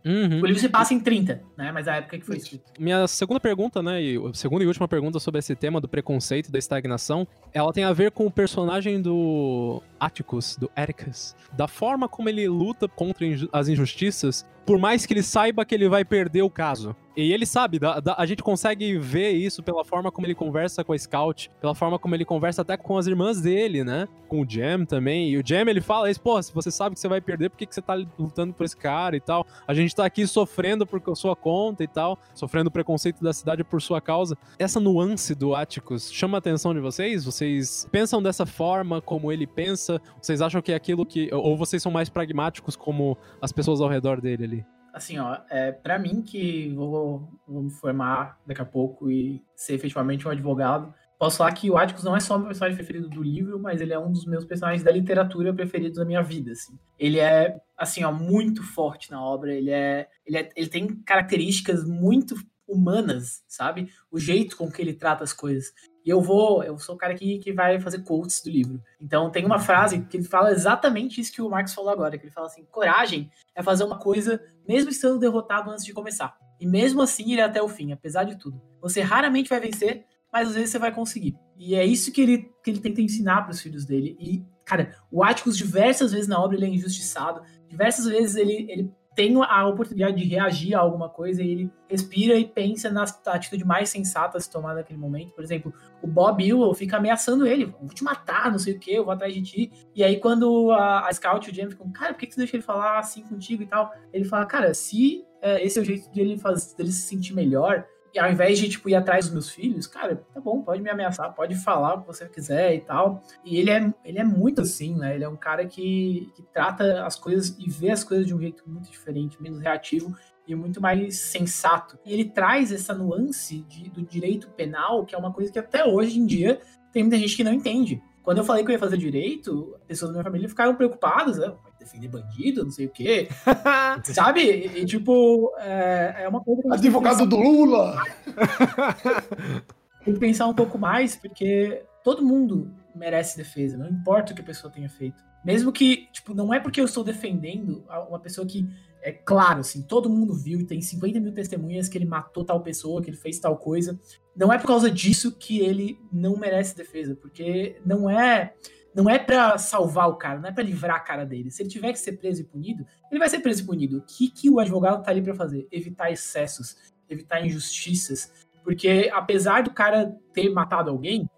Uhum. O livro se passa em 30, né? Mas a época que foi escrito. Minha segunda pergunta, né, e a segunda e última pergunta sobre esse tema do preconceito e da estagnação, ela tem a ver com o personagem do Atticus, do Atticus, da forma como ele luta contra as injustiças, por mais que ele saiba que ele vai perder o caso. E ele sabe, da- da- a gente consegue ver isso pela forma como ele conversa com a Scout, pela forma como ele conversa até com as irmãs dele, né? Com o Jam também. E o Jam, ele fala isso, pô, se você sabe que você vai perder, por que, que você tá lutando por esse cara e tal? A gente tá aqui sofrendo por sua conta e tal, sofrendo preconceito da cidade por sua causa. Essa nuance do Atticus chama a atenção de vocês? Vocês pensam dessa forma como ele pensa? Vocês acham que é aquilo que. Ou vocês são mais pragmáticos como as pessoas ao redor dele ali? Assim, ó, é, pra mim que vou, vou me formar daqui a pouco e ser efetivamente um advogado, posso falar que o Atticus não é só meu personagem preferido do livro, mas ele é um dos meus personagens da literatura preferidos da minha vida, assim. Ele é, assim, ó, muito forte na obra, ele é, ele, é, ele tem características muito humanas, sabe? O jeito com que ele trata as coisas. E eu vou, eu sou o cara que, que vai fazer quotes do livro. Então tem uma frase que ele fala exatamente isso que o Marcos falou agora, que ele fala assim, coragem é fazer uma coisa mesmo estando derrotado antes de começar. E mesmo assim ir até o fim, apesar de tudo. Você raramente vai vencer, mas às vezes você vai conseguir. E é isso que ele, que ele tenta ensinar para os filhos dele. E, cara, o Atticus diversas vezes na obra ele é injustiçado, diversas vezes ele, ele tem a oportunidade de reagir a alguma coisa e ele respira e pensa na atitude mais sensata a naquele momento. Por exemplo, o Bob Ewell fica ameaçando ele, vou te matar, não sei o que, eu vou atrás de ti. E aí quando a, a Scout e o James ficam, cara, por que, que deixa ele falar assim contigo e tal? Ele fala, cara, se é, esse é o jeito de ele, faz, dele se sentir melhor, e ao invés de, tipo, ir atrás dos meus filhos, cara, tá bom, pode me ameaçar, pode falar o que você quiser e tal. E ele é, ele é muito assim, né? Ele é um cara que, que trata as coisas e vê as coisas de um jeito muito diferente, menos reativo e muito mais sensato. E ele traz essa nuance de, do direito penal, que é uma coisa que até hoje em dia tem muita gente que não entende. Quando eu falei que eu ia fazer direito, pessoas da minha família ficaram preocupadas, né? Defender bandido, não sei o quê. [laughs] Sabe? E, tipo, é, é uma coisa Advogado do Lula! [laughs] tem que pensar um pouco mais, porque todo mundo merece defesa, não importa o que a pessoa tenha feito. Mesmo que, tipo, não é porque eu estou defendendo uma pessoa que, é claro, assim, todo mundo viu e tem 50 mil testemunhas que ele matou tal pessoa, que ele fez tal coisa. Não é por causa disso que ele não merece defesa, porque não é não é para salvar o cara, não é para livrar a cara dele. Se ele tiver que ser preso e punido, ele vai ser preso e punido. O que, que o advogado tá ali para fazer? Evitar excessos, evitar injustiças. Porque apesar do cara ter matado alguém,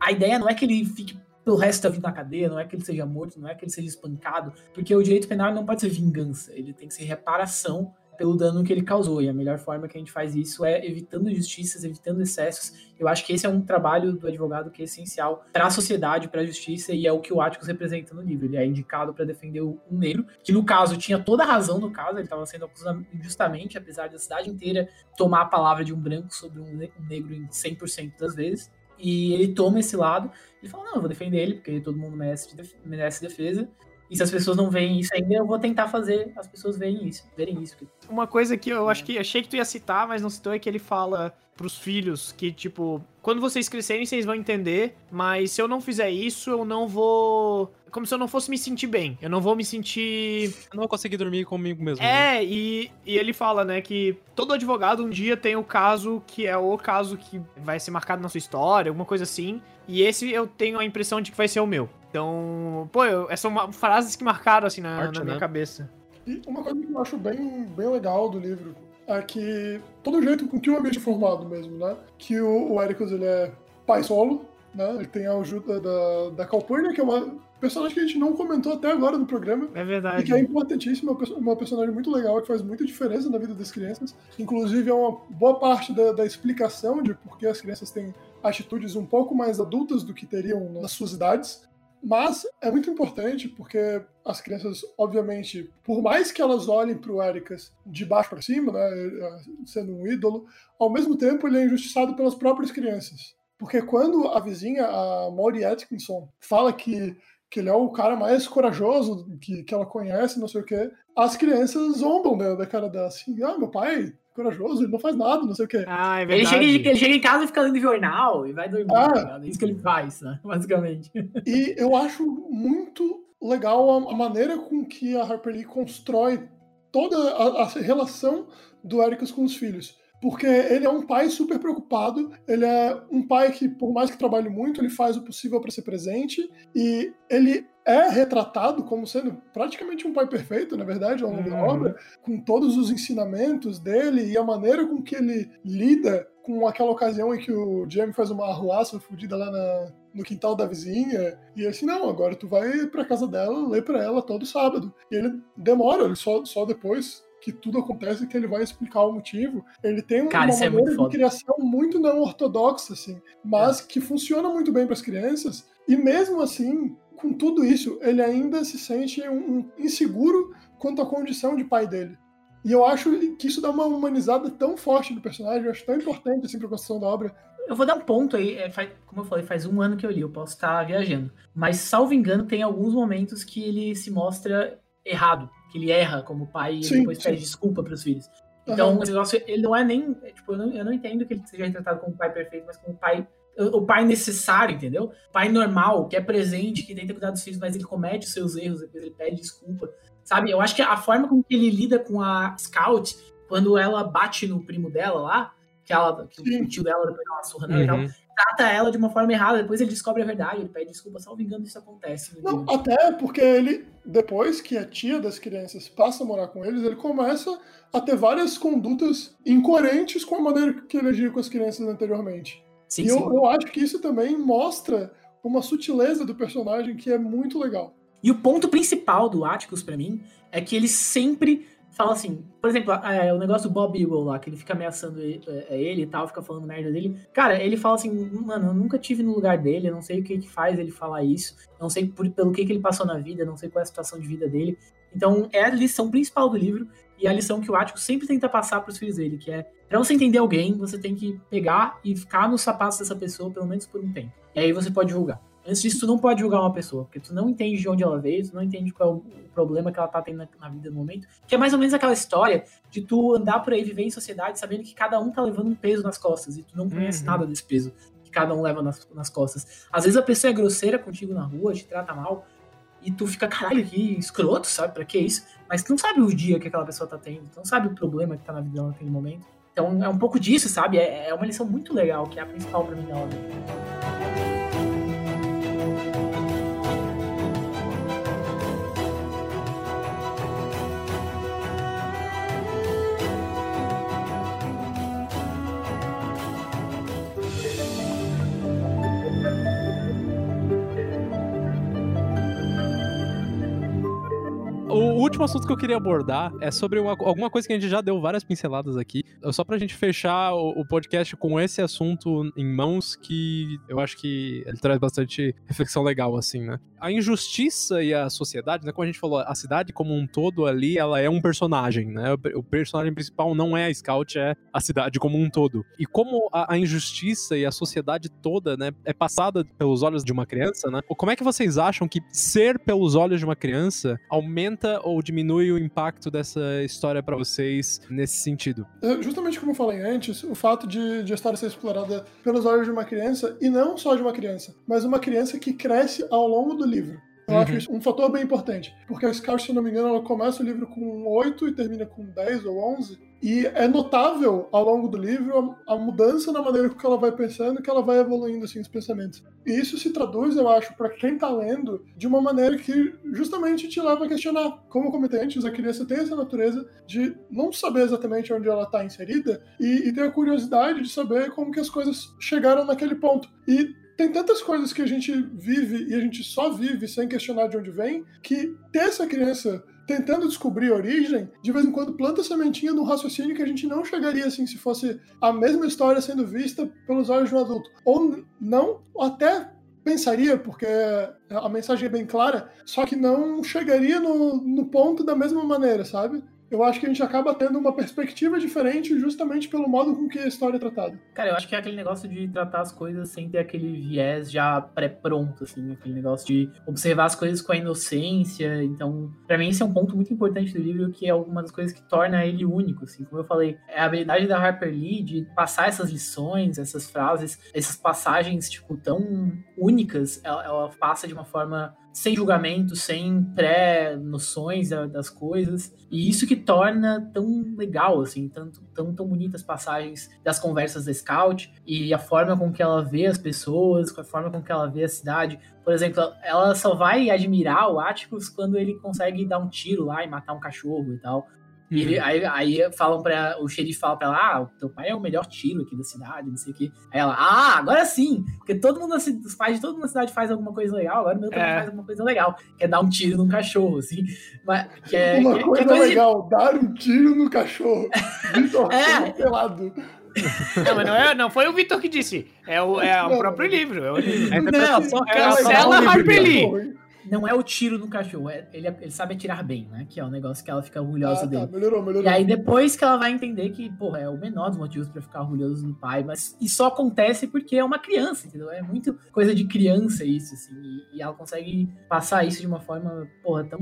a ideia não é que ele fique pelo resto da vida na cadeia, não é que ele seja morto, não é que ele seja espancado, porque o direito penal não pode ser vingança, ele tem que ser reparação pelo dano que ele causou. E a melhor forma que a gente faz isso é evitando injustiças, evitando excessos. Eu acho que esse é um trabalho do advogado que é essencial para a sociedade, para a justiça, e é o que o Atticus representa no livro. Ele é indicado para defender um negro, que no caso tinha toda a razão no caso, ele estava sendo acusado injustamente, apesar da cidade inteira tomar a palavra de um branco sobre um negro em 100% das vezes. E ele toma esse lado, ele fala, não, eu vou defender ele, porque todo mundo merece defesa. E se as pessoas não veem isso ainda, eu vou tentar fazer as pessoas verem isso, verem isso. Uma coisa que eu acho que achei que tu ia citar, mas não citou, é que ele fala pros filhos que, tipo, quando vocês crescerem, vocês vão entender, mas se eu não fizer isso, eu não vou. Como se eu não fosse me sentir bem. Eu não vou me sentir. Eu não vou conseguir dormir comigo mesmo. né? É, e, e ele fala, né, que todo advogado um dia tem o caso que é o caso que vai ser marcado na sua história, alguma coisa assim. E esse eu tenho a impressão de que vai ser o meu. Então, pô, eu, essas são uma- frases que marcaram, assim, na, Forte, na minha né? cabeça. E uma coisa que eu acho bem, bem legal do livro é que todo o jeito com que o ambiente é formado mesmo, né? Que o, o Ericus, ele é pai solo, né? Ele tem a ajuda da, da Calpurnia, que é uma personagem que a gente não comentou até agora no programa. É E verdade. que é importantíssima, uma personagem muito legal, que faz muita diferença na vida das crianças. Inclusive, é uma boa parte da, da explicação de por que as crianças têm atitudes um pouco mais adultas do que teriam nas suas idades. Mas é muito importante porque as crianças, obviamente, por mais que elas olhem para o Ericas de baixo para cima, né, sendo um ídolo, ao mesmo tempo ele é injustiçado pelas próprias crianças. Porque quando a vizinha, a Maury Atkinson, fala que que ele é o cara mais corajoso que, que ela conhece, não sei o quê. As crianças zombam da, da cara dela, assim, ah, meu pai, corajoso, ele não faz nada, não sei o quê. Ah, é Ele verdade. chega, ele chega em casa e fica lendo jornal e vai dormir. Ah. tá ligado? É isso que ele faz, né? [laughs] Basicamente. E eu acho muito legal a, a maneira com que a Harper Lee constrói toda a, a relação do Ericus com os filhos. Porque ele é um pai super preocupado, ele é um pai que, por mais que trabalhe muito, ele faz o possível para ser presente, e ele é retratado como sendo praticamente um pai perfeito, na verdade, ao longo da Uhum. obra, com todos os ensinamentos dele e a maneira com que ele lida com aquela ocasião em que o Jamie faz uma arruaça fudida lá na, no quintal da vizinha, e ele assim, não, agora tu vai pra casa dela, lê pra ela todo sábado. E ele demora, ele só, só depois que tudo acontece que ele vai explicar o motivo. Ele tem Cara, uma é maneira muito de criação muito não ortodoxa, assim, mas que funciona muito bem para as crianças, e mesmo assim, com tudo isso, ele ainda se sente um, um inseguro quanto à condição de pai dele. E eu acho que isso dá uma humanizada tão forte no personagem, eu acho tão importante assim, pra construção da obra. Eu vou dar um ponto aí, é, faz- como eu falei, faz um ano que eu li, eu posso estar viajando. Mas, salvo engano, tem alguns momentos que ele se mostra errado, que ele erra como pai e Sim, depois sim. pede desculpa pros filhos. Então, Aham. esse negócio, ele não é nem. Tipo, eu não, eu não entendo que ele seja retratado como pai perfeito, mas como pai. O pai necessário, entendeu? Pai normal, que é presente, que tenta cuidar dos filhos, mas ele comete os seus erros, depois ele pede desculpa. Sabe? Eu acho que a forma com que ele lida com a Scout, quando ela bate no primo dela lá, que, ela, que o tio dela depois uma surra nela e tal, Uhum. Trata ela de uma forma errada, depois ele descobre a verdade, ele pede desculpa, salvo engano, isso acontece. no Não, livro. até porque ele, depois que a tia das crianças passa a morar com eles, ele começa a ter várias condutas incoerentes com a maneira que ele agia com as crianças anteriormente. Sim, e sim. eu, eu acho que isso também mostra uma sutileza do personagem que é muito legal. E o ponto principal do Atticus, pra mim, é que ele sempre fala assim, por exemplo, é, o negócio do Bob Eagle lá, que ele fica ameaçando ele, é, ele e tal, fica falando merda dele. Cara, ele fala assim, mano, eu nunca tive no lugar dele, eu não sei o que que faz ele falar isso, não sei por, pelo que que ele passou na vida, não sei qual é a situação de vida dele. Então, é a lição principal do livro e a lição que o Atticus sempre tenta passar pros filhos dele, que é, pra você entender alguém, você tem que pegar e ficar nos sapatos dessa pessoa pelo menos por um tempo. E aí você pode julgar. Antes disso, tu não pode julgar uma pessoa, porque tu não entende de onde ela veio, tu não entende qual é o problema que ela tá tendo na, na vida no momento. Que é mais ou menos aquela história de tu andar por aí, viver em sociedade, sabendo que cada um tá levando um peso nas costas, e tu não conhece Uhum. nada desse peso que cada um leva nas, nas costas. Às vezes a pessoa é grosseira contigo na rua, te trata mal, e tu fica, caralho, que escroto, sabe? Pra que isso? Mas tu não sabe o dia que aquela pessoa tá tendo, tu não sabe o problema que tá na vida dela naquele momento. Então é um pouco disso, sabe? É, é uma lição muito legal, que é a principal pra mim da obra. Último assunto que eu queria abordar é sobre uma- alguma coisa que a gente já deu várias pinceladas aqui. Só pra gente fechar o, o podcast com esse assunto em mãos, que eu acho que ele traz bastante reflexão legal, assim, né? A injustiça e a sociedade, né? Como a gente falou, a cidade como um todo ali, ela é um personagem, né? O, personagem principal não é a Scout, é a cidade como um todo. E como a, a, injustiça e a sociedade toda, né, é passada pelos olhos de uma criança, né? Como é que vocês acham que ser pelos olhos de uma criança aumenta ou diminui o impacto dessa história para vocês nesse sentido? É, justamente como eu falei antes, o fato de, de a história ser explorada pelos olhos de uma criança, e não só de uma criança, mas uma criança que cresce ao longo do livro. Eu uhum. acho isso um fator bem importante. Porque a Scout, se não me engano, ela começa o livro com 8 e termina com 10 ou 11. E é notável ao longo do livro a, a mudança na maneira que ela vai pensando que ela vai evoluindo assim, os pensamentos. E isso se traduz, eu acho, para quem tá lendo, de uma maneira que justamente te leva a questionar. Como antes, a criança tem essa natureza de não saber exatamente onde ela está inserida e, e ter a curiosidade de saber como que as coisas chegaram naquele ponto. E tem tantas coisas que a gente vive e a gente só vive sem questionar de onde vem, que ter essa criança tentando descobrir a origem, de vez em quando planta sementinha no raciocínio que a gente não chegaria assim se fosse a mesma história sendo vista pelos olhos de um adulto. Ou não, até pensaria, porque a mensagem é bem clara, só que não chegaria no, no ponto da mesma maneira, sabe? Eu acho que a gente acaba tendo uma perspectiva diferente justamente pelo modo com que a história é tratada. Cara, eu acho que é aquele negócio de tratar as coisas sem ter aquele viés já pré-pronto, assim, aquele negócio de observar as coisas com a inocência. Então, para mim esse é um ponto muito importante do livro, que é uma das coisas que torna ele único, assim, como eu falei, é a habilidade da Harper Lee de passar essas lições, essas frases, essas passagens, tipo, tão únicas, ela, ela passa de uma forma sem julgamento, sem pré-noções das coisas. E isso que torna tão legal, assim, tanto, tão, tão bonitas passagens das conversas da Scout e a forma com que ela vê as pessoas, a forma com que ela vê a cidade. Por exemplo, ela só vai admirar o Atticus quando ele consegue dar um tiro lá e matar um cachorro e tal. E uhum. aí, aí falam para o xerife fala pra ela: Ah, teu pai é o melhor tiro aqui da cidade, não sei o quê. Aí ela, ah, agora sim! Porque todo mundo, os pais de todo mundo na cidade faz alguma coisa legal, agora o meu também é. faz alguma coisa legal, que é dar um tiro num cachorro, assim. Mas, que é, uma que, coisa, que é coisa legal, de... dar um tiro no cachorro. [laughs] Vitor é. pelado. Não, mas não, é, não foi o Vitor que disse. É o, é o próprio livro. É o livro. Não, só, cancela a Harper Lee não é o tiro no cachorro, é, ele, ele sabe atirar bem, né? Que é o um negócio que ela fica orgulhosa ah, tá, dele. Melhorou, melhorou. E aí depois que ela vai entender que, porra, é o menor dos motivos para ficar orgulhoso do pai, mas isso acontece porque é uma criança, entendeu? É muito coisa de criança isso, assim. E, e ela consegue passar isso de uma forma, porra, tão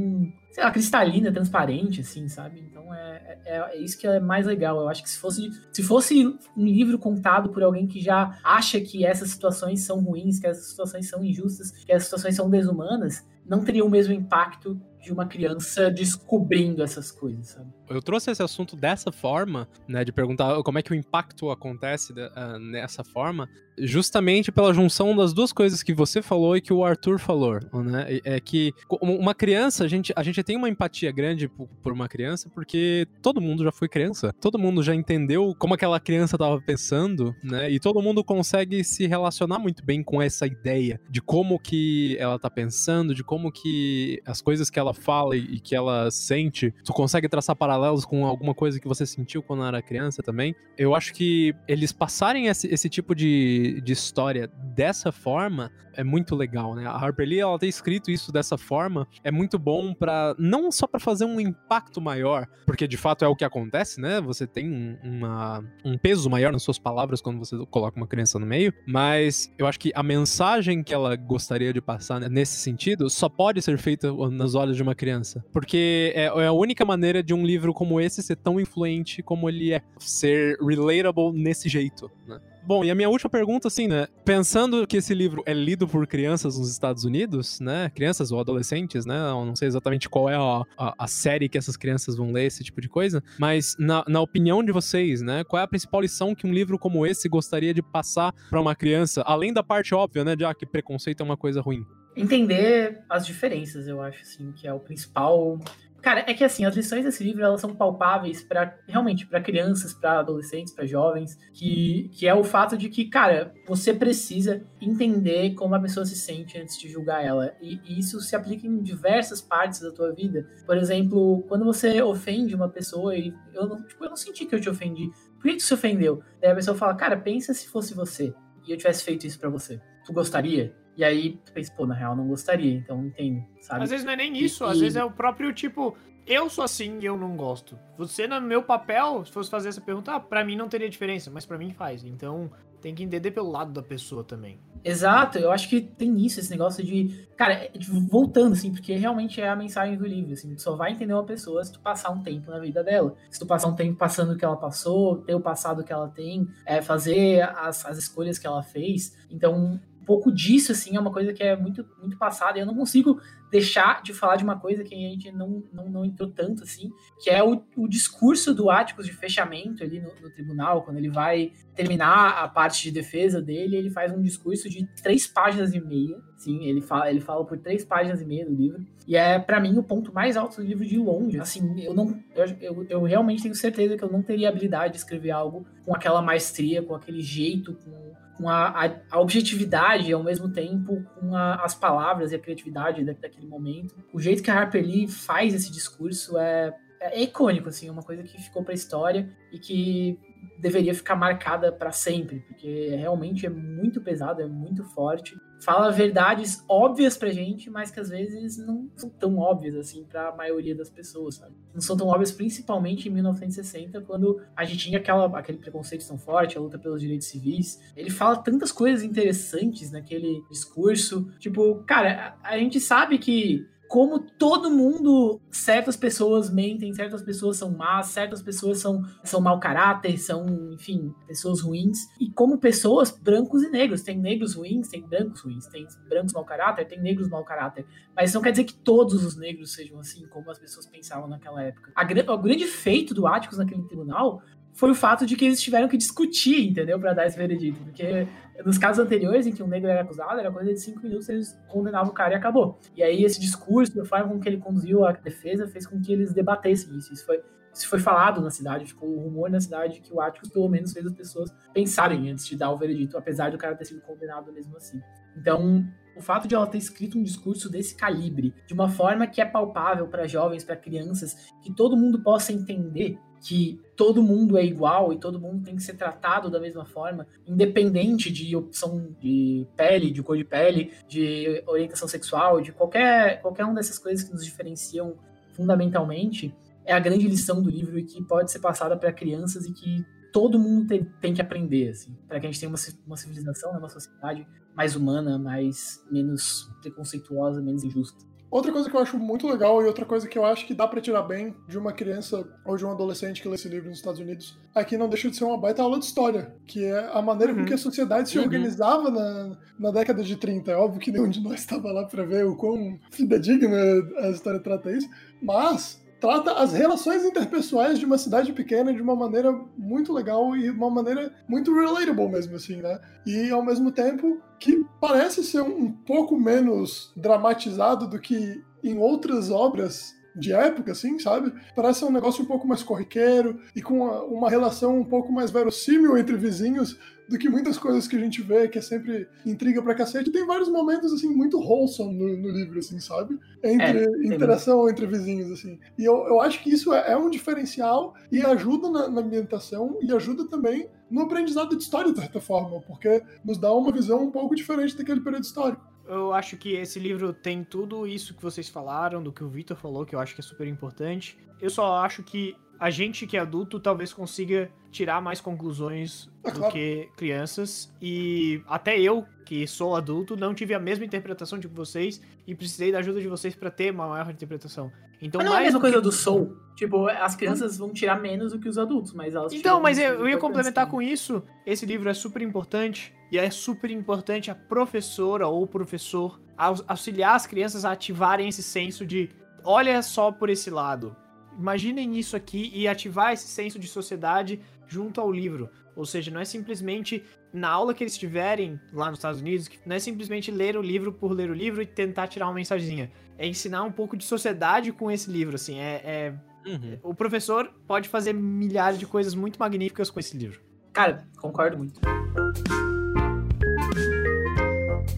sei lá, cristalina, transparente, assim, sabe? Então é, é, é, isso que é mais legal. Eu acho que se fosse, se fosse um livro contado por alguém que já acha que essas situações são ruins, que essas situações são injustas, que essas situações são desumanas, não teria o mesmo impacto de uma criança descobrindo essas coisas, sabe? Eu trouxe esse assunto dessa forma, né, de perguntar como é que o impacto acontece uh, nessa forma, justamente pela junção das duas coisas que você falou e que o Arthur falou, né? É que uma criança, a gente, a gente tem uma empatia grande por uma criança porque todo mundo já foi criança, todo mundo já entendeu como aquela criança estava pensando, né? E todo mundo consegue se relacionar muito bem com essa ideia de como que ela tá pensando, de como que as coisas que ela fala e que ela sente, tu consegue traçar paralelos paralelos com alguma coisa que você sentiu quando era criança também. Eu acho que eles passarem esse, esse tipo de, de história dessa forma é muito legal, né? A Harper Lee, ela ter escrito isso dessa forma é muito bom para não só para fazer um impacto maior, porque de fato é o que acontece, né? Você tem um, uma, um peso maior nas suas palavras quando você coloca uma criança no meio, mas eu acho que a mensagem que ela gostaria de passar nesse sentido só pode ser feita nos olhos de uma criança, porque é, é a única maneira de um livro livro como esse ser tão influente como ele é. Ser relatable nesse jeito, né? Bom, e a minha última pergunta, assim, né? Pensando que esse livro é lido por crianças nos Estados Unidos, né? Crianças ou adolescentes, né? Eu não sei exatamente qual é a, a, a, série que essas crianças vão ler, esse tipo de coisa. Mas, na, na opinião de vocês, né? Qual é a principal lição que um livro como esse gostaria de passar para uma criança? Além da parte óbvia, né? De ah, que preconceito é uma coisa ruim. Entender as diferenças, eu acho, assim, que é o principal Cara, é que assim, as lições desse livro elas são palpáveis para realmente para crianças, para adolescentes, para jovens, que, que é o fato de que, cara, você precisa entender como a pessoa se sente antes de julgar ela. E, e isso se aplica em diversas partes da tua vida. Por exemplo, quando você ofende uma pessoa e eu não, tipo, eu não senti que eu te ofendi. Por que tu se ofendeu? Daí a pessoa fala, cara, pensa se fosse você. e eu tivesse feito isso pra você, tu gostaria? E aí tu pensa, pô, na real não gostaria, então entendo, sabe? Às vezes não é nem isso, às E- vezes é o próprio tipo, eu sou assim e eu não gosto. Você, no meu papel, se fosse fazer essa pergunta, ah, pra mim não teria diferença, mas pra mim faz. Então tem que entender pelo lado da pessoa também. Exato, eu acho que tem isso, esse negócio de. Cara, é, tipo, voltando, assim, porque realmente é a mensagem do livro. Assim, tu só vai entender uma pessoa se tu passar um tempo na vida dela. Se tu passar um tempo passando o que ela passou, ter o passado que ela tem, é, fazer as, as escolhas que ela fez. Então, pouco disso, assim, é uma coisa que é muito, muito passada. E eu não consigo deixar de falar de uma coisa que a gente não, não, não entrou tanto, assim, que é o, o discurso do Áticos de fechamento ali no, no tribunal, quando ele vai terminar a parte de defesa dele, ele faz um discurso de três páginas e meia. Sim, ele fala, ele fala por três páginas e meia do livro. E é, pra mim, o ponto mais alto do livro de longe. Assim, eu não. Eu, eu, eu realmente tenho certeza que eu não teria habilidade de escrever algo com aquela maestria, com aquele jeito, com, com a, a, a objetividade e ao mesmo tempo com a- as palavras e a criatividade da- daquele momento. O jeito que a Harper Lee faz esse discurso é, é icônico, assim, é uma coisa que ficou pra história e que deveria ficar marcada pra sempre, porque realmente é muito pesado, é muito forte. Fala verdades óbvias pra gente, mas que às vezes não são tão óbvias assim pra maioria das pessoas, sabe? Não são tão óbvias principalmente em 1960, quando a gente tinha aquela, aquele preconceito tão forte, a luta pelos direitos civis. Ele fala tantas coisas interessantes naquele discurso. Tipo, cara, a, a gente sabe que como todo mundo, certas pessoas mentem, certas pessoas são más, certas pessoas são, são mau caráter, são, enfim, pessoas ruins. E como pessoas, brancos e negros. Tem negros ruins, tem brancos ruins, tem brancos mau caráter, tem negros mau caráter. Mas isso não quer dizer que todos os negros sejam assim, como as pessoas pensavam naquela época. A o grande feito do Áticos naquele tribunal foi o fato de que eles tiveram que discutir, entendeu? Pra dar esse veredito. Porque nos casos anteriores, em que um negro era acusado, era coisa de cinco minutos, eles condenavam o cara e acabou. E aí esse discurso, a forma com que ele conduziu a defesa, fez com que eles debatessem isso. Isso foi, isso foi falado na cidade, ficou um rumor na cidade que o Áticos, pelo menos, fez as pessoas pensarem antes de dar o veredito, apesar do cara ter sido condenado mesmo assim. Então, o fato de ela ter escrito um discurso desse calibre, de uma forma que é palpável para jovens, para crianças, que todo mundo possa entender que todo mundo é igual e todo mundo tem que ser tratado da mesma forma, independente de opção de pele, de cor de pele, de orientação sexual, de qualquer, qualquer uma dessas coisas que nos diferenciam fundamentalmente, é a grande lição do livro e que pode ser passada para crianças e que todo mundo tem, tem que aprender, assim, para que a gente tenha uma, uma civilização, né, uma sociedade mais humana, mais menos preconceituosa, menos injusta. Outra coisa que eu acho muito legal e outra coisa que eu acho que dá pra tirar bem de uma criança ou de um adolescente que lê esse livro nos Estados Unidos é que não deixa de ser uma baita aula de história, que é a maneira com Uhum. que a sociedade se Uhum. organizava na, na década de 30. É óbvio que nenhum de nós [laughs] estava lá pra ver o quão fidedigna a história trata isso, mas trata as relações interpessoais de uma cidade pequena de uma maneira muito legal e uma maneira muito relatable mesmo, assim, né? E ao mesmo tempo que parece ser um pouco menos dramatizado do que em outras obras de época, assim, sabe? Parece um negócio um pouco mais corriqueiro e com uma, uma relação um pouco mais verossímil entre vizinhos do que muitas coisas que a gente vê, que é sempre intriga pra cacete. Tem vários momentos, assim, muito wholesome no, no livro, assim, sabe? Entre interação entre vizinhos, assim. E eu, eu acho que isso é, é um diferencial e ajuda na, na ambientação e ajuda também no aprendizado de história, de certa forma, porque nos dá uma visão um pouco diferente daquele período histórico. Eu acho que esse livro tem tudo isso que vocês falaram, do que o Victor falou, que eu acho que é super importante. Eu só acho que a gente que é adulto talvez consiga tirar mais conclusões É do claro. que crianças. E até eu, que sou adulto, não tive a mesma interpretação de vocês e precisei da ajuda de vocês pra ter uma maior interpretação. Então, Mas não é a mais mesma do coisa que- do Soul. Tipo, as crianças vão tirar menos do que os adultos, mas elas Então, mas eu, eu ia complementar com isso. Esse livro é super importante. E é super importante a professora ou o professor aux- auxiliar as crianças a ativarem esse senso de olha só por esse lado. Imaginem isso aqui e ativar esse senso de sociedade junto ao livro. Ou seja, não é simplesmente na aula que eles tiverem lá nos Estados Unidos, que não é simplesmente ler o livro por ler o livro e tentar tirar uma mensagenzinha. É ensinar um pouco de sociedade com esse livro, assim. É, é- Uhum. o professor pode fazer milhares de coisas muito magníficas com esse livro. Cara, concordo muito.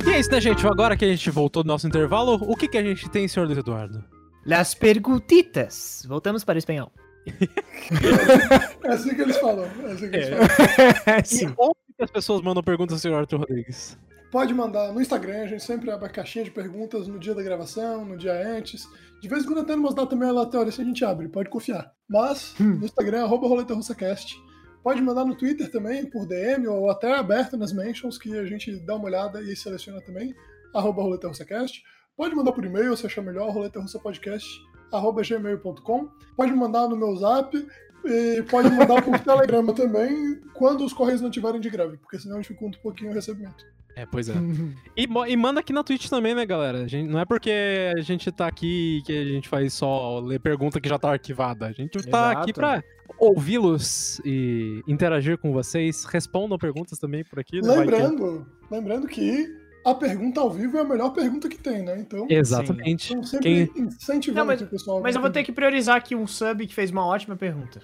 E é isso, né, gente? Agora que a gente voltou do nosso intervalo, o que, que a gente tem, senhor Luiz Eduardo? Las perguntitas. Voltamos para o espanhol. [laughs] É assim que eles falam. É assim que eles É. falam. [laughs] E Sim. que que as pessoas mandam perguntas ao senhor Arthur Rodrigues? Pode mandar no Instagram, a gente sempre abre a caixinha de perguntas no dia da gravação, no dia antes. De vez em quando até umas datas também aleatórias a gente abre, pode confiar. Mas no Instagram, arroba Roleta Russacast. Pode mandar no Twitter também, por DM, ou até aberto nas mentions, que a gente dá uma olhada e seleciona também, arroba Roleta Russacast. Pode mandar por e-mail, se achar melhor, roletarrussapodcast, arroba gmail.com. Pode mandar no meu zap, e pode mandar por [laughs] telegrama também, quando os correios não tiverem de greve, porque senão dificulta um pouquinho o recebimento. É, pois é. [laughs] E, e manda aqui na Twitch também, né, galera? A gente- não é porque a gente tá aqui que a gente faz só ler pergunta que já tá arquivada. A gente tá Exato. aqui pra ouvi-los e interagir com vocês. Respondam perguntas também por aqui. né? Que- Lembrando, lembrando que a pergunta ao vivo é a melhor pergunta que tem, né? Então, Exatamente. estamos sempre incentivando Não, mas- o pessoal. Mas eu vou ter que priorizar aqui um sub que fez uma ótima pergunta.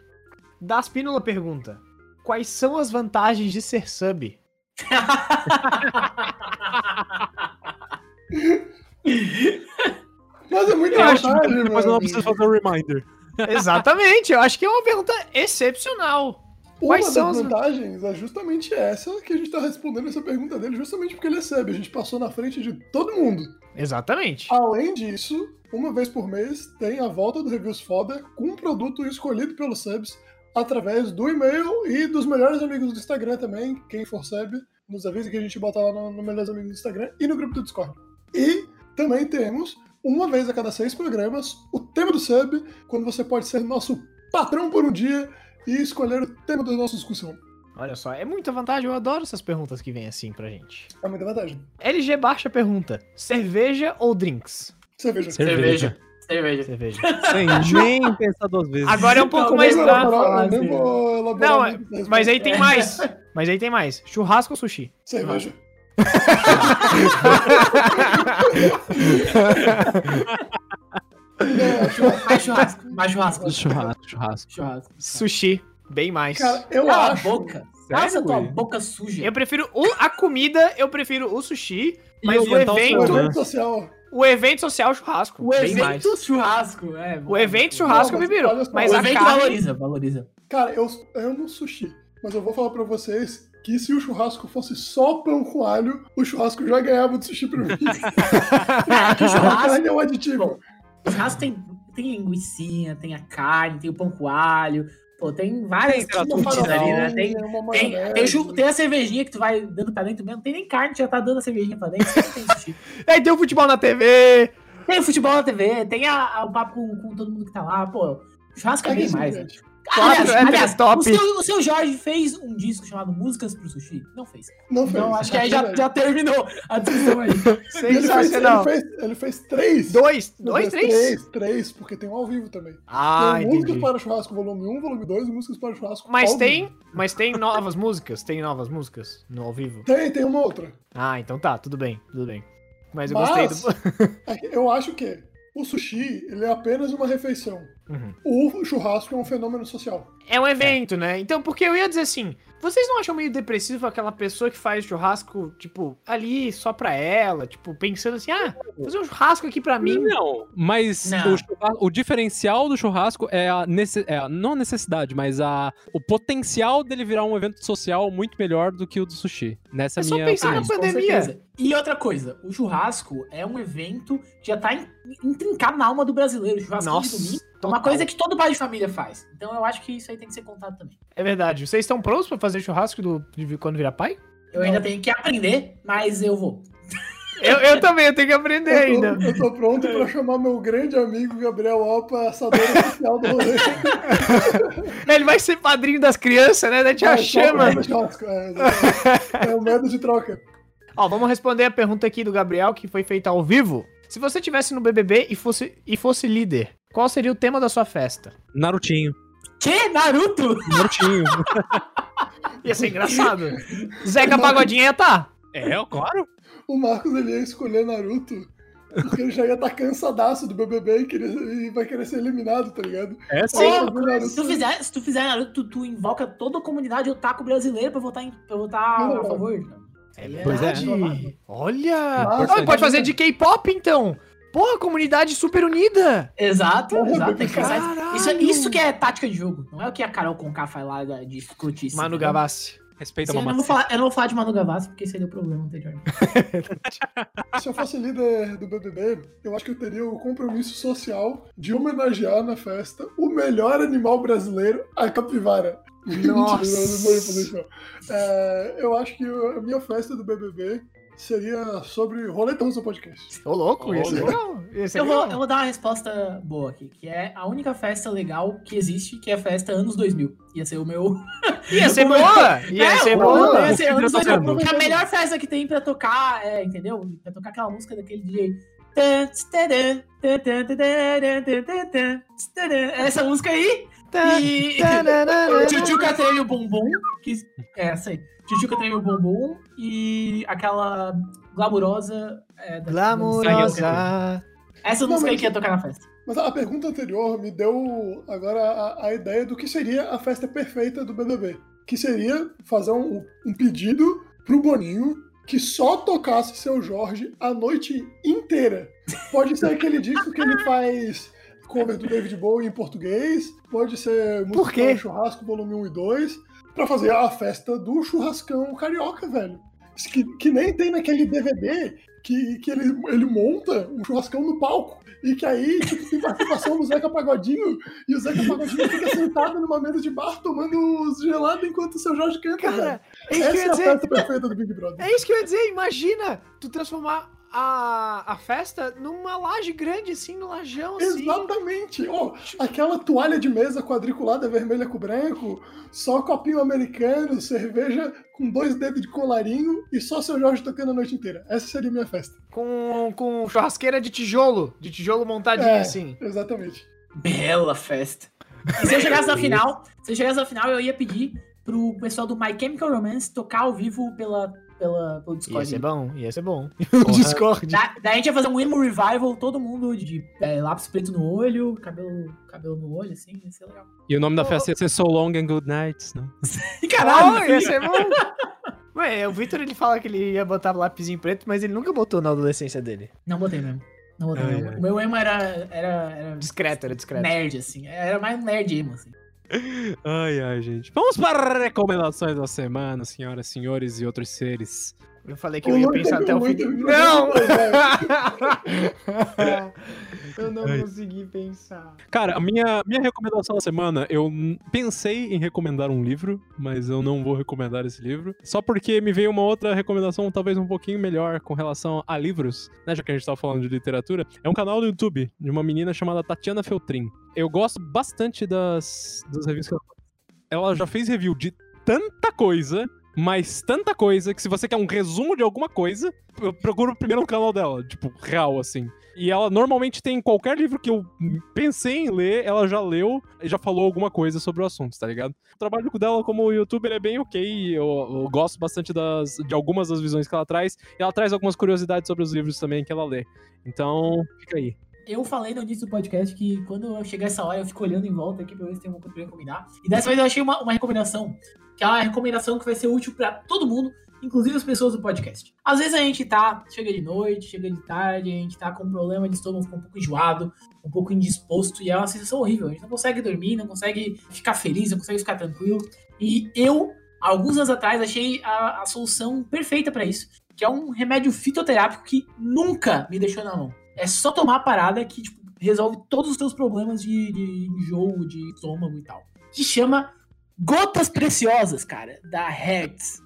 Daspínola pergunta: Quais são as vantagens de ser sub? [laughs] Mas é muito Eu acho vantagem, que depois eu não mano. preciso fazer um reminder. Exatamente, eu acho que é uma pergunta excepcional. Uma Quais das são as- vantagens é justamente essa que a gente tá respondendo essa pergunta dele, justamente porque ele recebe. A gente passou na frente de todo mundo. Exatamente. Além disso, uma vez por mês tem a volta do Reviews Foda com um produto escolhido pelos subs através do e-mail e dos melhores amigos do Instagram também. Quem for sub, nos avisa que a gente bota lá no, no Melhores Amigos do Instagram e no grupo do Discord. E também temos, uma vez a cada seis programas, o tema do sub, quando você pode ser nosso patrão por um dia e escolher o tema da nossa discussão. Olha só, é muita vantagem, eu adoro essas perguntas que vêm assim pra gente. É muita vantagem. LG Baixa pergunta: cerveja ou drinks? Cerveja. Cerveja. Cerveja. Cerveja. Sem [laughs] nem pensar duas vezes. Agora é um pouco Não, mais assim. elaborar Não, muito nessa mas aí tem mais. Mas aí tem mais. Churrasco ou sushi? Cerveja. [laughs] [laughs] Mais churrasco. Mais churrasco. Churrasco, churrasco. Churrasco. Sushi. Bem mais. Cara, eu Cala a acho. boca. Sério, Nossa, tua boca suja. Eu prefiro o- a comida, eu prefiro o sushi, mas o oriental O evento, seu, né? evento social. o evento social churrasco. O bem mais. evento churrasco. É, O evento churrasco Não, mas prefiro, olha só, mas o a evento carne valoriza, valoriza. Cara, eu amo sushi. Mas eu vou falar pra vocês que se o churrasco fosse só pão com alho, o churrasco já ganhava do sushi pra mim. Que [laughs] [laughs] a churrasco. é um aditivo. Bom, O churrasco tem, tem linguiça, tem a carne, tem o pão com alho. Pô, tem várias Tem quitutes ali, né? farofinha, Tem, tem, tem, chu- tem a cervejinha que tu vai dando pra dentro mesmo. Não tem nem carne, tu já tá dando a cervejinha pra dentro. Tem sushi. [laughs] Aí tem o futebol na TV. Tem o futebol na TV, tem a, a- o papo com, com todo mundo que tá lá. Pô, churrasco é É bem mais. né? Quatro héteros top. O, seu, o seu Jorge fez um disco chamado Músicas pro Sushi? Não fez. Não fez. Então acho que aí é já, já terminou a discussão aí. [laughs] Ele fez, ele, ele fez três. Dois, dois, três. Três, três, porque tem um ao vivo também. Ah, tem Músicas entendi. para o Churrasco, volume 1, volume 2 e Músicas para o Churrasco. Mas ao tem, vivo. mas tem novas músicas? Tem novas músicas no ao vivo? Tem, tem uma outra. Ah, então tá, tudo bem, tudo bem. Mas eu Mas- gostei do. [laughs] É Eu acho que o sushi, ele é apenas uma refeição. Uhum. O churrasco é um fenômeno social. É um evento, né? Então, porque eu ia dizer assim, vocês não acham meio depressivo aquela pessoa que faz churrasco, tipo, ali só pra ela, tipo, pensando assim, ah, vou fazer um churrasco aqui pra mim. Não, mas Não. O, o diferencial do churrasco é a, nesse, é a- não a necessidade, mas a, o potencial dele virar um evento social muito melhor do que o do sushi. Nessa É só minha pensar opinião. na pandemia. E outra coisa, o churrasco é um evento que já tá intrincado na alma do brasileiro. O churrasco de Nossa, domingo é total. uma coisa que todo pai de família faz. Então eu acho que isso aí tem que ser contado também. É verdade. Vocês estão prontos pra fazer churrasco do, de quando virar pai? Eu ainda tenho que aprender, mas eu vou. Eu, eu também, eu tenho que aprender Eu tô, ainda. eu tô pronto pra chamar meu grande amigo Gabriel Opa, assador oficial do rolê. [laughs] Ele vai ser padrinho das crianças, né? Daí te É, chama. churrasco, É, exatamente. é o método de troca. Ó, vamos responder a pergunta aqui do Gabriel, que foi feita ao vivo. Se você tivesse no BBB e fosse, e fosse líder, qual seria o tema da sua festa? Narutinho. Que? Naruto? Narutinho. [laughs] Ia ser engraçado. Zeca Pagodinho ia tá. é, claro. O Marcos ele ia escolher Naruto. Porque ele já ia estar cansadaço do BBB e, queria- e vai querer ser eliminado, tá ligado? É Sim, o Naruto- se, tu fizer, se tu fizer Naruto, tu, tu invoca toda a comunidade otaku brasileira pra votar, em, pra votar Não, a favor. Pois é. Verdade. Olha. Nossa, Ah, pode fazer de K-pop, então. Porra, comunidade super unida. Exato, Porra, exato. Tem que pensar caralho. isso, isso que é tática de jogo. Não é o que a Carol Conká faz lá de escrotice. Manu entendeu? Gavassi. Respeita a Sim, eu, não vou falar, eu não vou falar de Manu Gavassi, porque seria o problema anterior. [laughs] Se eu fosse líder do BBB, eu acho que eu teria o compromisso social de homenagear na festa o melhor animal brasileiro, a capivara. Nossa. Eu não isso. não. É, eu acho que a minha festa do BBB seria sobre Roleta Russa Podcast. Ô, louco, ia ser Ô, legal. Eu vou, eu vou dar uma resposta boa aqui, que é a única festa legal que existe, que é a festa anos 2000. Ia ser o meu. [laughs] Ia ser boa! Ia É, ser boa! Ia ser anos Tá 2000. sendo. Que é a melhor festa que tem pra tocar, é, entendeu? Pra tocar aquela música daquele DJ. Tstaran. Essa música aí. E. [laughs] Tchutchuca o bumbum. Que, é, essa aí. Treme o bumbum. E aquela glamurosa. É, da- Glamurosa. Essa Não, música aí mas- que ia tocar na festa. Mas a pergunta anterior me deu agora a, a ideia do que seria a festa perfeita do BBB. Que seria fazer um, um pedido pro Boninho que só tocasse seu Jorge a noite inteira. Pode ser aquele disco que ele faz cover do David Bowie em português, pode ser Por música quê? para churrasco volume 1 e 2, pra fazer a festa do churrascão carioca, velho. Que, que nem tem naquele DVD que, que ele, ele monta um churrascão no palco. E que aí, tipo, tem participação do Zeca Pagodinho, e o Zeca Pagodinho fica sentado numa mesa de bar tomando os gelados enquanto o seu Jorge canta, velho. Cara, é que eu Essa é a dizer. festa perfeita do Big Brother. É isso que eu ia dizer. Imagina tu transformar a, a festa numa laje grande, assim, no lajão, assim. Exatamente! Ó, aquela toalha de mesa quadriculada vermelha com branco, só copinho americano, cerveja com dois dedos de colarinho e só seu Jorge tocando a noite inteira. Essa seria a minha festa. Com, com churrasqueira de tijolo. De tijolo montadinho, É. assim. Exatamente. Bela festa. E se eu chegasse na final, se eu chegasse na final, eu ia pedir pro pessoal do My Chemical Romance tocar ao vivo pela, pela, pelo Ia Discord. ser bom, ia ser bom. [laughs] O Discord. Da, daí a gente ia fazer um emo revival, todo mundo de é, lápis preto no olho, cabelo, cabelo no olho, assim, ia ser legal. E o nome da festa ia ser So Long and Good Nights, né? [laughs] Caralho, ia ser bom. [laughs] Ué, o Victor ele fala que ele ia botar lápisinho preto, mas ele nunca botou na adolescência dele. Não botei mesmo. Não botei mesmo. ai. O meu emo era, era, era Discreto, era discreto. nerd, assim. Era mais um nerd emo, assim. Ai, ai, gente. Vamos para recomendações da semana, senhoras, senhores e outros seres. Eu falei que eu ia Lu pensar até o fim. Não! [laughs] eu não Ai. consegui pensar. Cara, a minha, minha recomendação da semana, eu pensei em recomendar um livro, mas eu não vou recomendar esse livro. Só porque me veio uma outra recomendação, talvez um pouquinho melhor com relação a livros, né? Já que a gente tava falando de literatura. É um canal do YouTube de uma menina chamada Tatiana Feltrin. Eu gosto bastante das, das reviews que ela faz. Ela já fez review de tanta coisa. Mas tanta coisa que se você quer um resumo de alguma coisa, eu procuro primeiro no canal dela, tipo, real, assim. E ela normalmente tem qualquer livro que eu pensei em ler, ela já leu e já falou alguma coisa sobre o assunto, tá ligado? O trabalho dela como youtuber é bem ok, eu, eu gosto bastante das, de algumas das visões que ela traz, e ela traz algumas curiosidades sobre os livros também que ela lê. Então, fica aí. Eu falei no início do podcast que quando eu chegar essa hora eu fico olhando em volta aqui pra ver se tem alguma coisa pra recomendar. E dessa vez eu achei uma, uma recomendação, que é uma recomendação que vai ser útil pra todo mundo, inclusive as pessoas do podcast. Às vezes a gente tá, chega de noite, chega de tarde, a gente tá com um problema de estômago, fica um pouco enjoado, um pouco indisposto, e é uma sensação horrível. A gente não consegue dormir, não consegue ficar feliz, não consegue ficar tranquilo. E eu, alguns anos atrás, achei a, a solução perfeita pra isso, que é um remédio fitoterápico que nunca me deixou na mão. É só tomar a parada que tipo, resolve todos os teus problemas de, de enjoo, de estômago e tal. Que chama Gotas Preciosas, cara, da Hertz.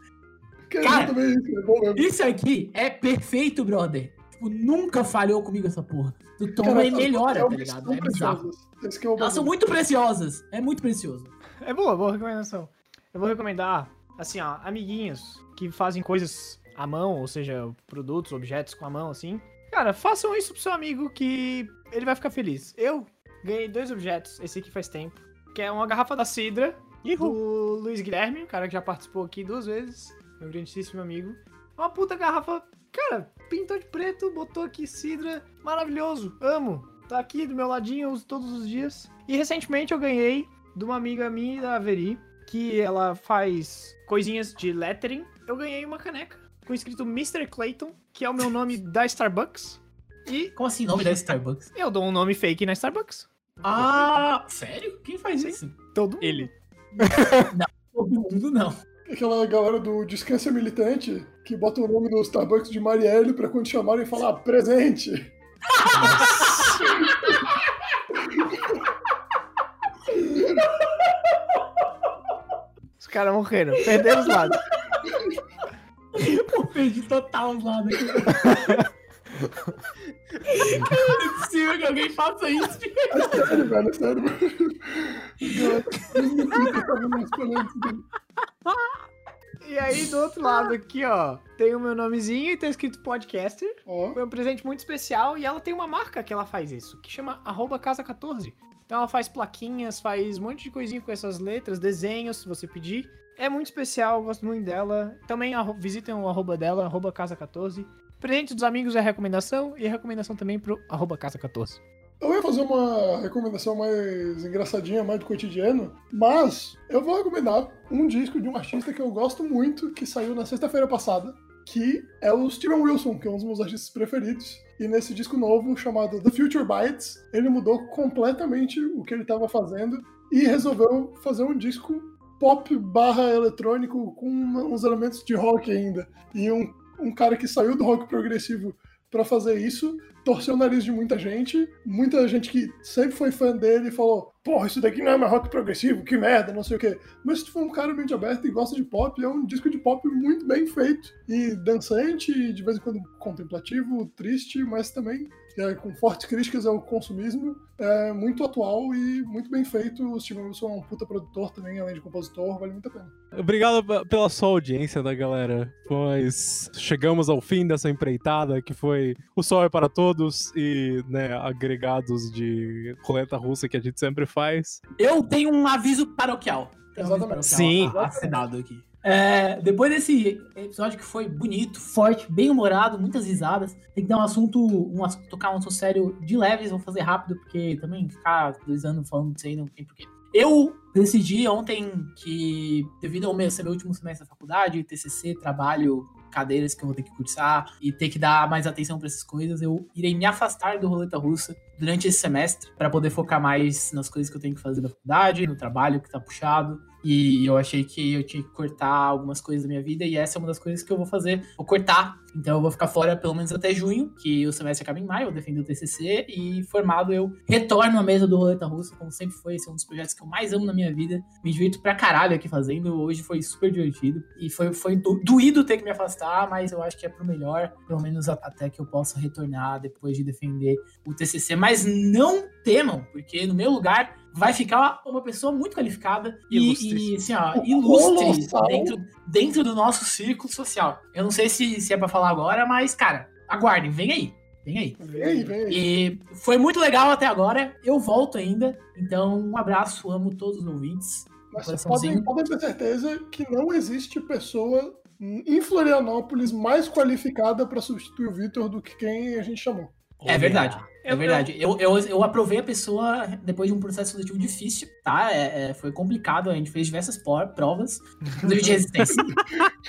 Cara, isso, é bom mesmo. Isso aqui é perfeito, brother. Tipo, nunca falhou comigo essa porra. Tu toma Cara, e melhora, tá ligado? são É bizarro. é Elas são muito preciosas. É muito precioso. É boa, boa recomendação. Eu vou recomendar, assim, ó, amiguinhos que fazem coisas à mão, ou seja, produtos, objetos com a mão, assim. Cara, façam isso pro seu amigo que ele vai ficar feliz. Eu ganhei dois objetos, esse aqui faz tempo, que é uma garrafa da Cidra, do Luiz Guilherme, o cara que já participou aqui duas vezes, meu grandíssimo amigo. Uma puta garrafa, cara, pintou de preto, botou aqui Cidra, maravilhoso, amo. Tá aqui do meu ladinho, eu uso todos os dias. E recentemente eu ganhei de uma amiga minha da Averi, que ela faz coisinhas de lettering. Eu ganhei uma caneca com escrito Mr. Clayton, que é o meu nome da Starbucks. E Como assim, nome da Starbucks? eu dou um nome fake na Starbucks. Ah, sério? Quem faz isso? Todo mundo. Ele. [laughs] Todo mundo não. aquela galera do Descansa Militante que bota o nome no Starbucks de Marielle pra quando chamarem falar presente. Os caras morreram, perderam os lados. [laughs] Eu perdi total os lados aqui. Não é possível que alguém faça isso. É sério, velho, é sério. [laughs] E aí, do outro lado aqui, ó, tem o meu nomezinho e tá escrito podcaster. Ó, Foi um presente muito especial e ela tem uma marca que ela faz isso, que chama arroba casa14. Então ela faz plaquinhas, faz um monte de coisinha com essas letras, desenhos, se você pedir. É muito especial, gosto muito dela. Também visitem o arroba dela, arroba casa14. Presente dos amigos é recomendação e recomendação também pro arroba casa14. Eu ia fazer uma recomendação mais engraçadinha, mais do cotidiano, mas eu vou recomendar um disco de um artista que eu gosto muito, que saiu na sexta-feira passada, que é o Steven Wilson, que é um dos meus artistas preferidos. E nesse disco novo, chamado The Future Bites, ele mudou completamente o que ele estava fazendo e resolveu fazer um disco pop barra eletrônico com uns elementos de rock ainda. E um, um cara que saiu do rock progressivo para fazer isso, torceu o nariz de muita gente, muita gente que sempre foi fã dele falou: Porra, isso daqui não é mais rock progressivo, que merda, não sei o quê. Mas se tu for um cara mente aberto e gosta de pop, é um disco de pop muito bem feito. E dançante, e de vez em quando contemplativo, triste, mas também é, com fortes críticas ao consumismo. É muito atual e muito bem feito. O Steven Wilson é um puta produtor também, além de compositor, vale muito a pena. Obrigado pe- pela sua audiência, da galera. Pois chegamos ao fim dessa empreitada que foi o Sol é para Todos e né, agregados de roleta russa que a gente sempre faz. Eu tenho um aviso paroquial. Tenho um aviso Exatamente. Sim. paroquial Assinado aqui. É, depois desse episódio que foi bonito, forte, bem humorado, muitas risadas, tem que dar um assunto, um, tocar um assunto sério de leves, vou fazer rápido, porque também ficar dois anos falando disso aí não tem porquê. Eu decidi ontem que, devido ao meu, ser meu último semestre da faculdade, TCC, trabalho, cadeiras que eu vou ter que cursar e ter que dar mais atenção para essas coisas, eu irei me afastar do roleta russa durante esse semestre para poder focar mais nas coisas que eu tenho que fazer da faculdade, no trabalho que tá puxado. E eu achei que eu tinha que cortar algumas coisas da minha vida e essa é uma das coisas que eu vou fazer. Vou cortar. Então eu vou ficar fora pelo menos até junho, que o semestre acaba em maio, eu vou defender o TCC e formado eu retorno à mesa do Roleta Russa, como sempre foi. Esse é um dos projetos que eu mais amo na minha vida. Me divirto pra caralho aqui fazendo. Hoje foi super divertido. E foi, foi do- doído ter que me afastar, mas eu acho que é pro melhor, pelo menos até que eu possa retornar depois de defender o TCC. Mas não temam, porque no meu lugar vai ficar uma pessoa muito qualificada e, Ilustre. e assim, ó, ilustre dentro, dentro do nosso círculo social. Eu não sei se, se é pra falar agora, mas, cara, aguardem, vem aí. Vem aí. Vem aí, vem aí. E foi muito legal até agora. Eu volto ainda. Então, um abraço, amo todos os ouvintes. Mas podem, podem ter certeza que não existe pessoa em Florianópolis mais qualificada para substituir o Vitor do que quem a gente chamou. É verdade. É Eu- verdade. Eu, eu, eu aprovei a pessoa depois de um processo seletivo difícil, tá? É, é, foi complicado, a gente fez diversas por- provas, [laughs] inclusive de resistência. [laughs]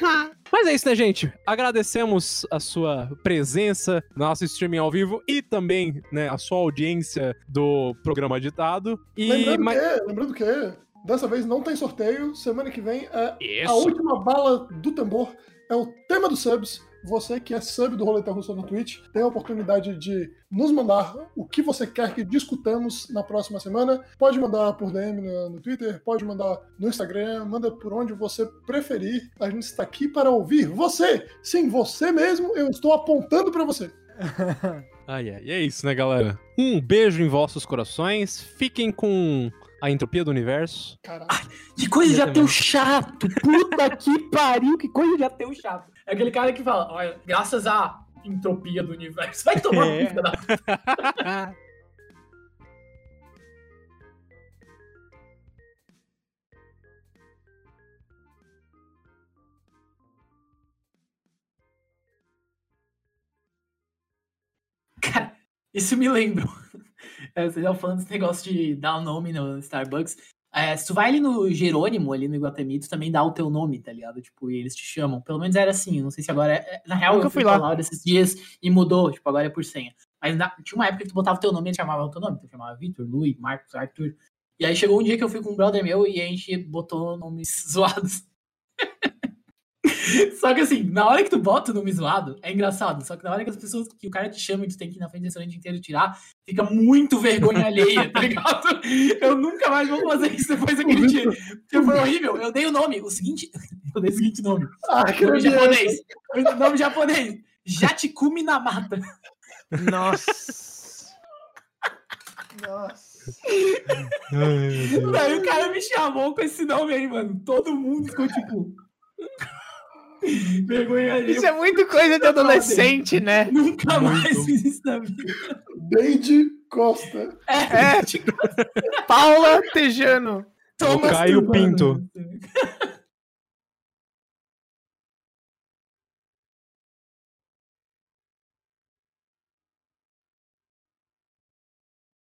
Mas é isso, né, gente? Agradecemos a sua presença no nosso streaming ao vivo e também, né, a sua audiência do programa ditado. E Lembrando mas- que, lembrando que, dessa vez não tem sorteio, semana que vem é Isso. a última bala do tambor, é o tema dos subs. Você que é sub do Roleta Russa no Twitch tem a oportunidade de nos mandar o que você quer que discutamos na próxima semana. Pode mandar por DM no, no Twitter, pode mandar no Instagram, manda por onde você preferir. A gente está aqui para ouvir você. Sim, você mesmo, eu estou apontando para você. [laughs] Ai, ai, é isso, né, galera? Um beijo em vossos corações. Fiquem com a entropia do universo. Caralho. Que coisa de Eu ateu chato! Puta que pariu, que coisa de ateu chato! É aquele cara que fala, olha, graças à entropia do universo. [laughs] Vai tomar É. filho da Cara, isso me lembra. [laughs] É, Vocês estavam falando desse negócio de dar o nome no Starbucks. É, se tu vai ali no Jerônimo, ali no Iguatemi, tu também dá o teu nome, tá ligado? Tipo, e eles te chamam. Pelo menos era assim, eu não sei se agora é. Na real, Nunca eu fui fui lá. desses dias e mudou, tipo, agora é por senha. Mas na- tinha uma época que tu botava o teu nome e ele chamava o teu nome. Tu chamava Vitor, Luiz, Marcos, Arthur. E aí chegou um dia que eu fui com um brother meu e a gente botou nomes [laughs] zoados. [laughs] Só que assim, na hora que tu bota o nome zoado, é engraçado. Só que na hora que as pessoas que o cara te chama e tu tem que ir na frente do restaurante inteiro tirar, fica muito vergonha alheia, tá ligado? [laughs] Eu nunca mais vou fazer isso depois daquele dia. Porque foi horrível. Eu dei o nome, o seguinte. [laughs] Eu dei o seguinte nome. Ah, que Nome japonês. Nome japonês. Jatikumi Namata. Nossa. Nossa. Daí o cara me chamou com esse nome aí, mano. Todo mundo ficou tipo. [laughs] Vergonha. Isso é muito coisa de adolescente, né? Nunca mais fiz isso na vida. Deide Costa. É. Paula Tejano. O Caio. Pinto. [laughs]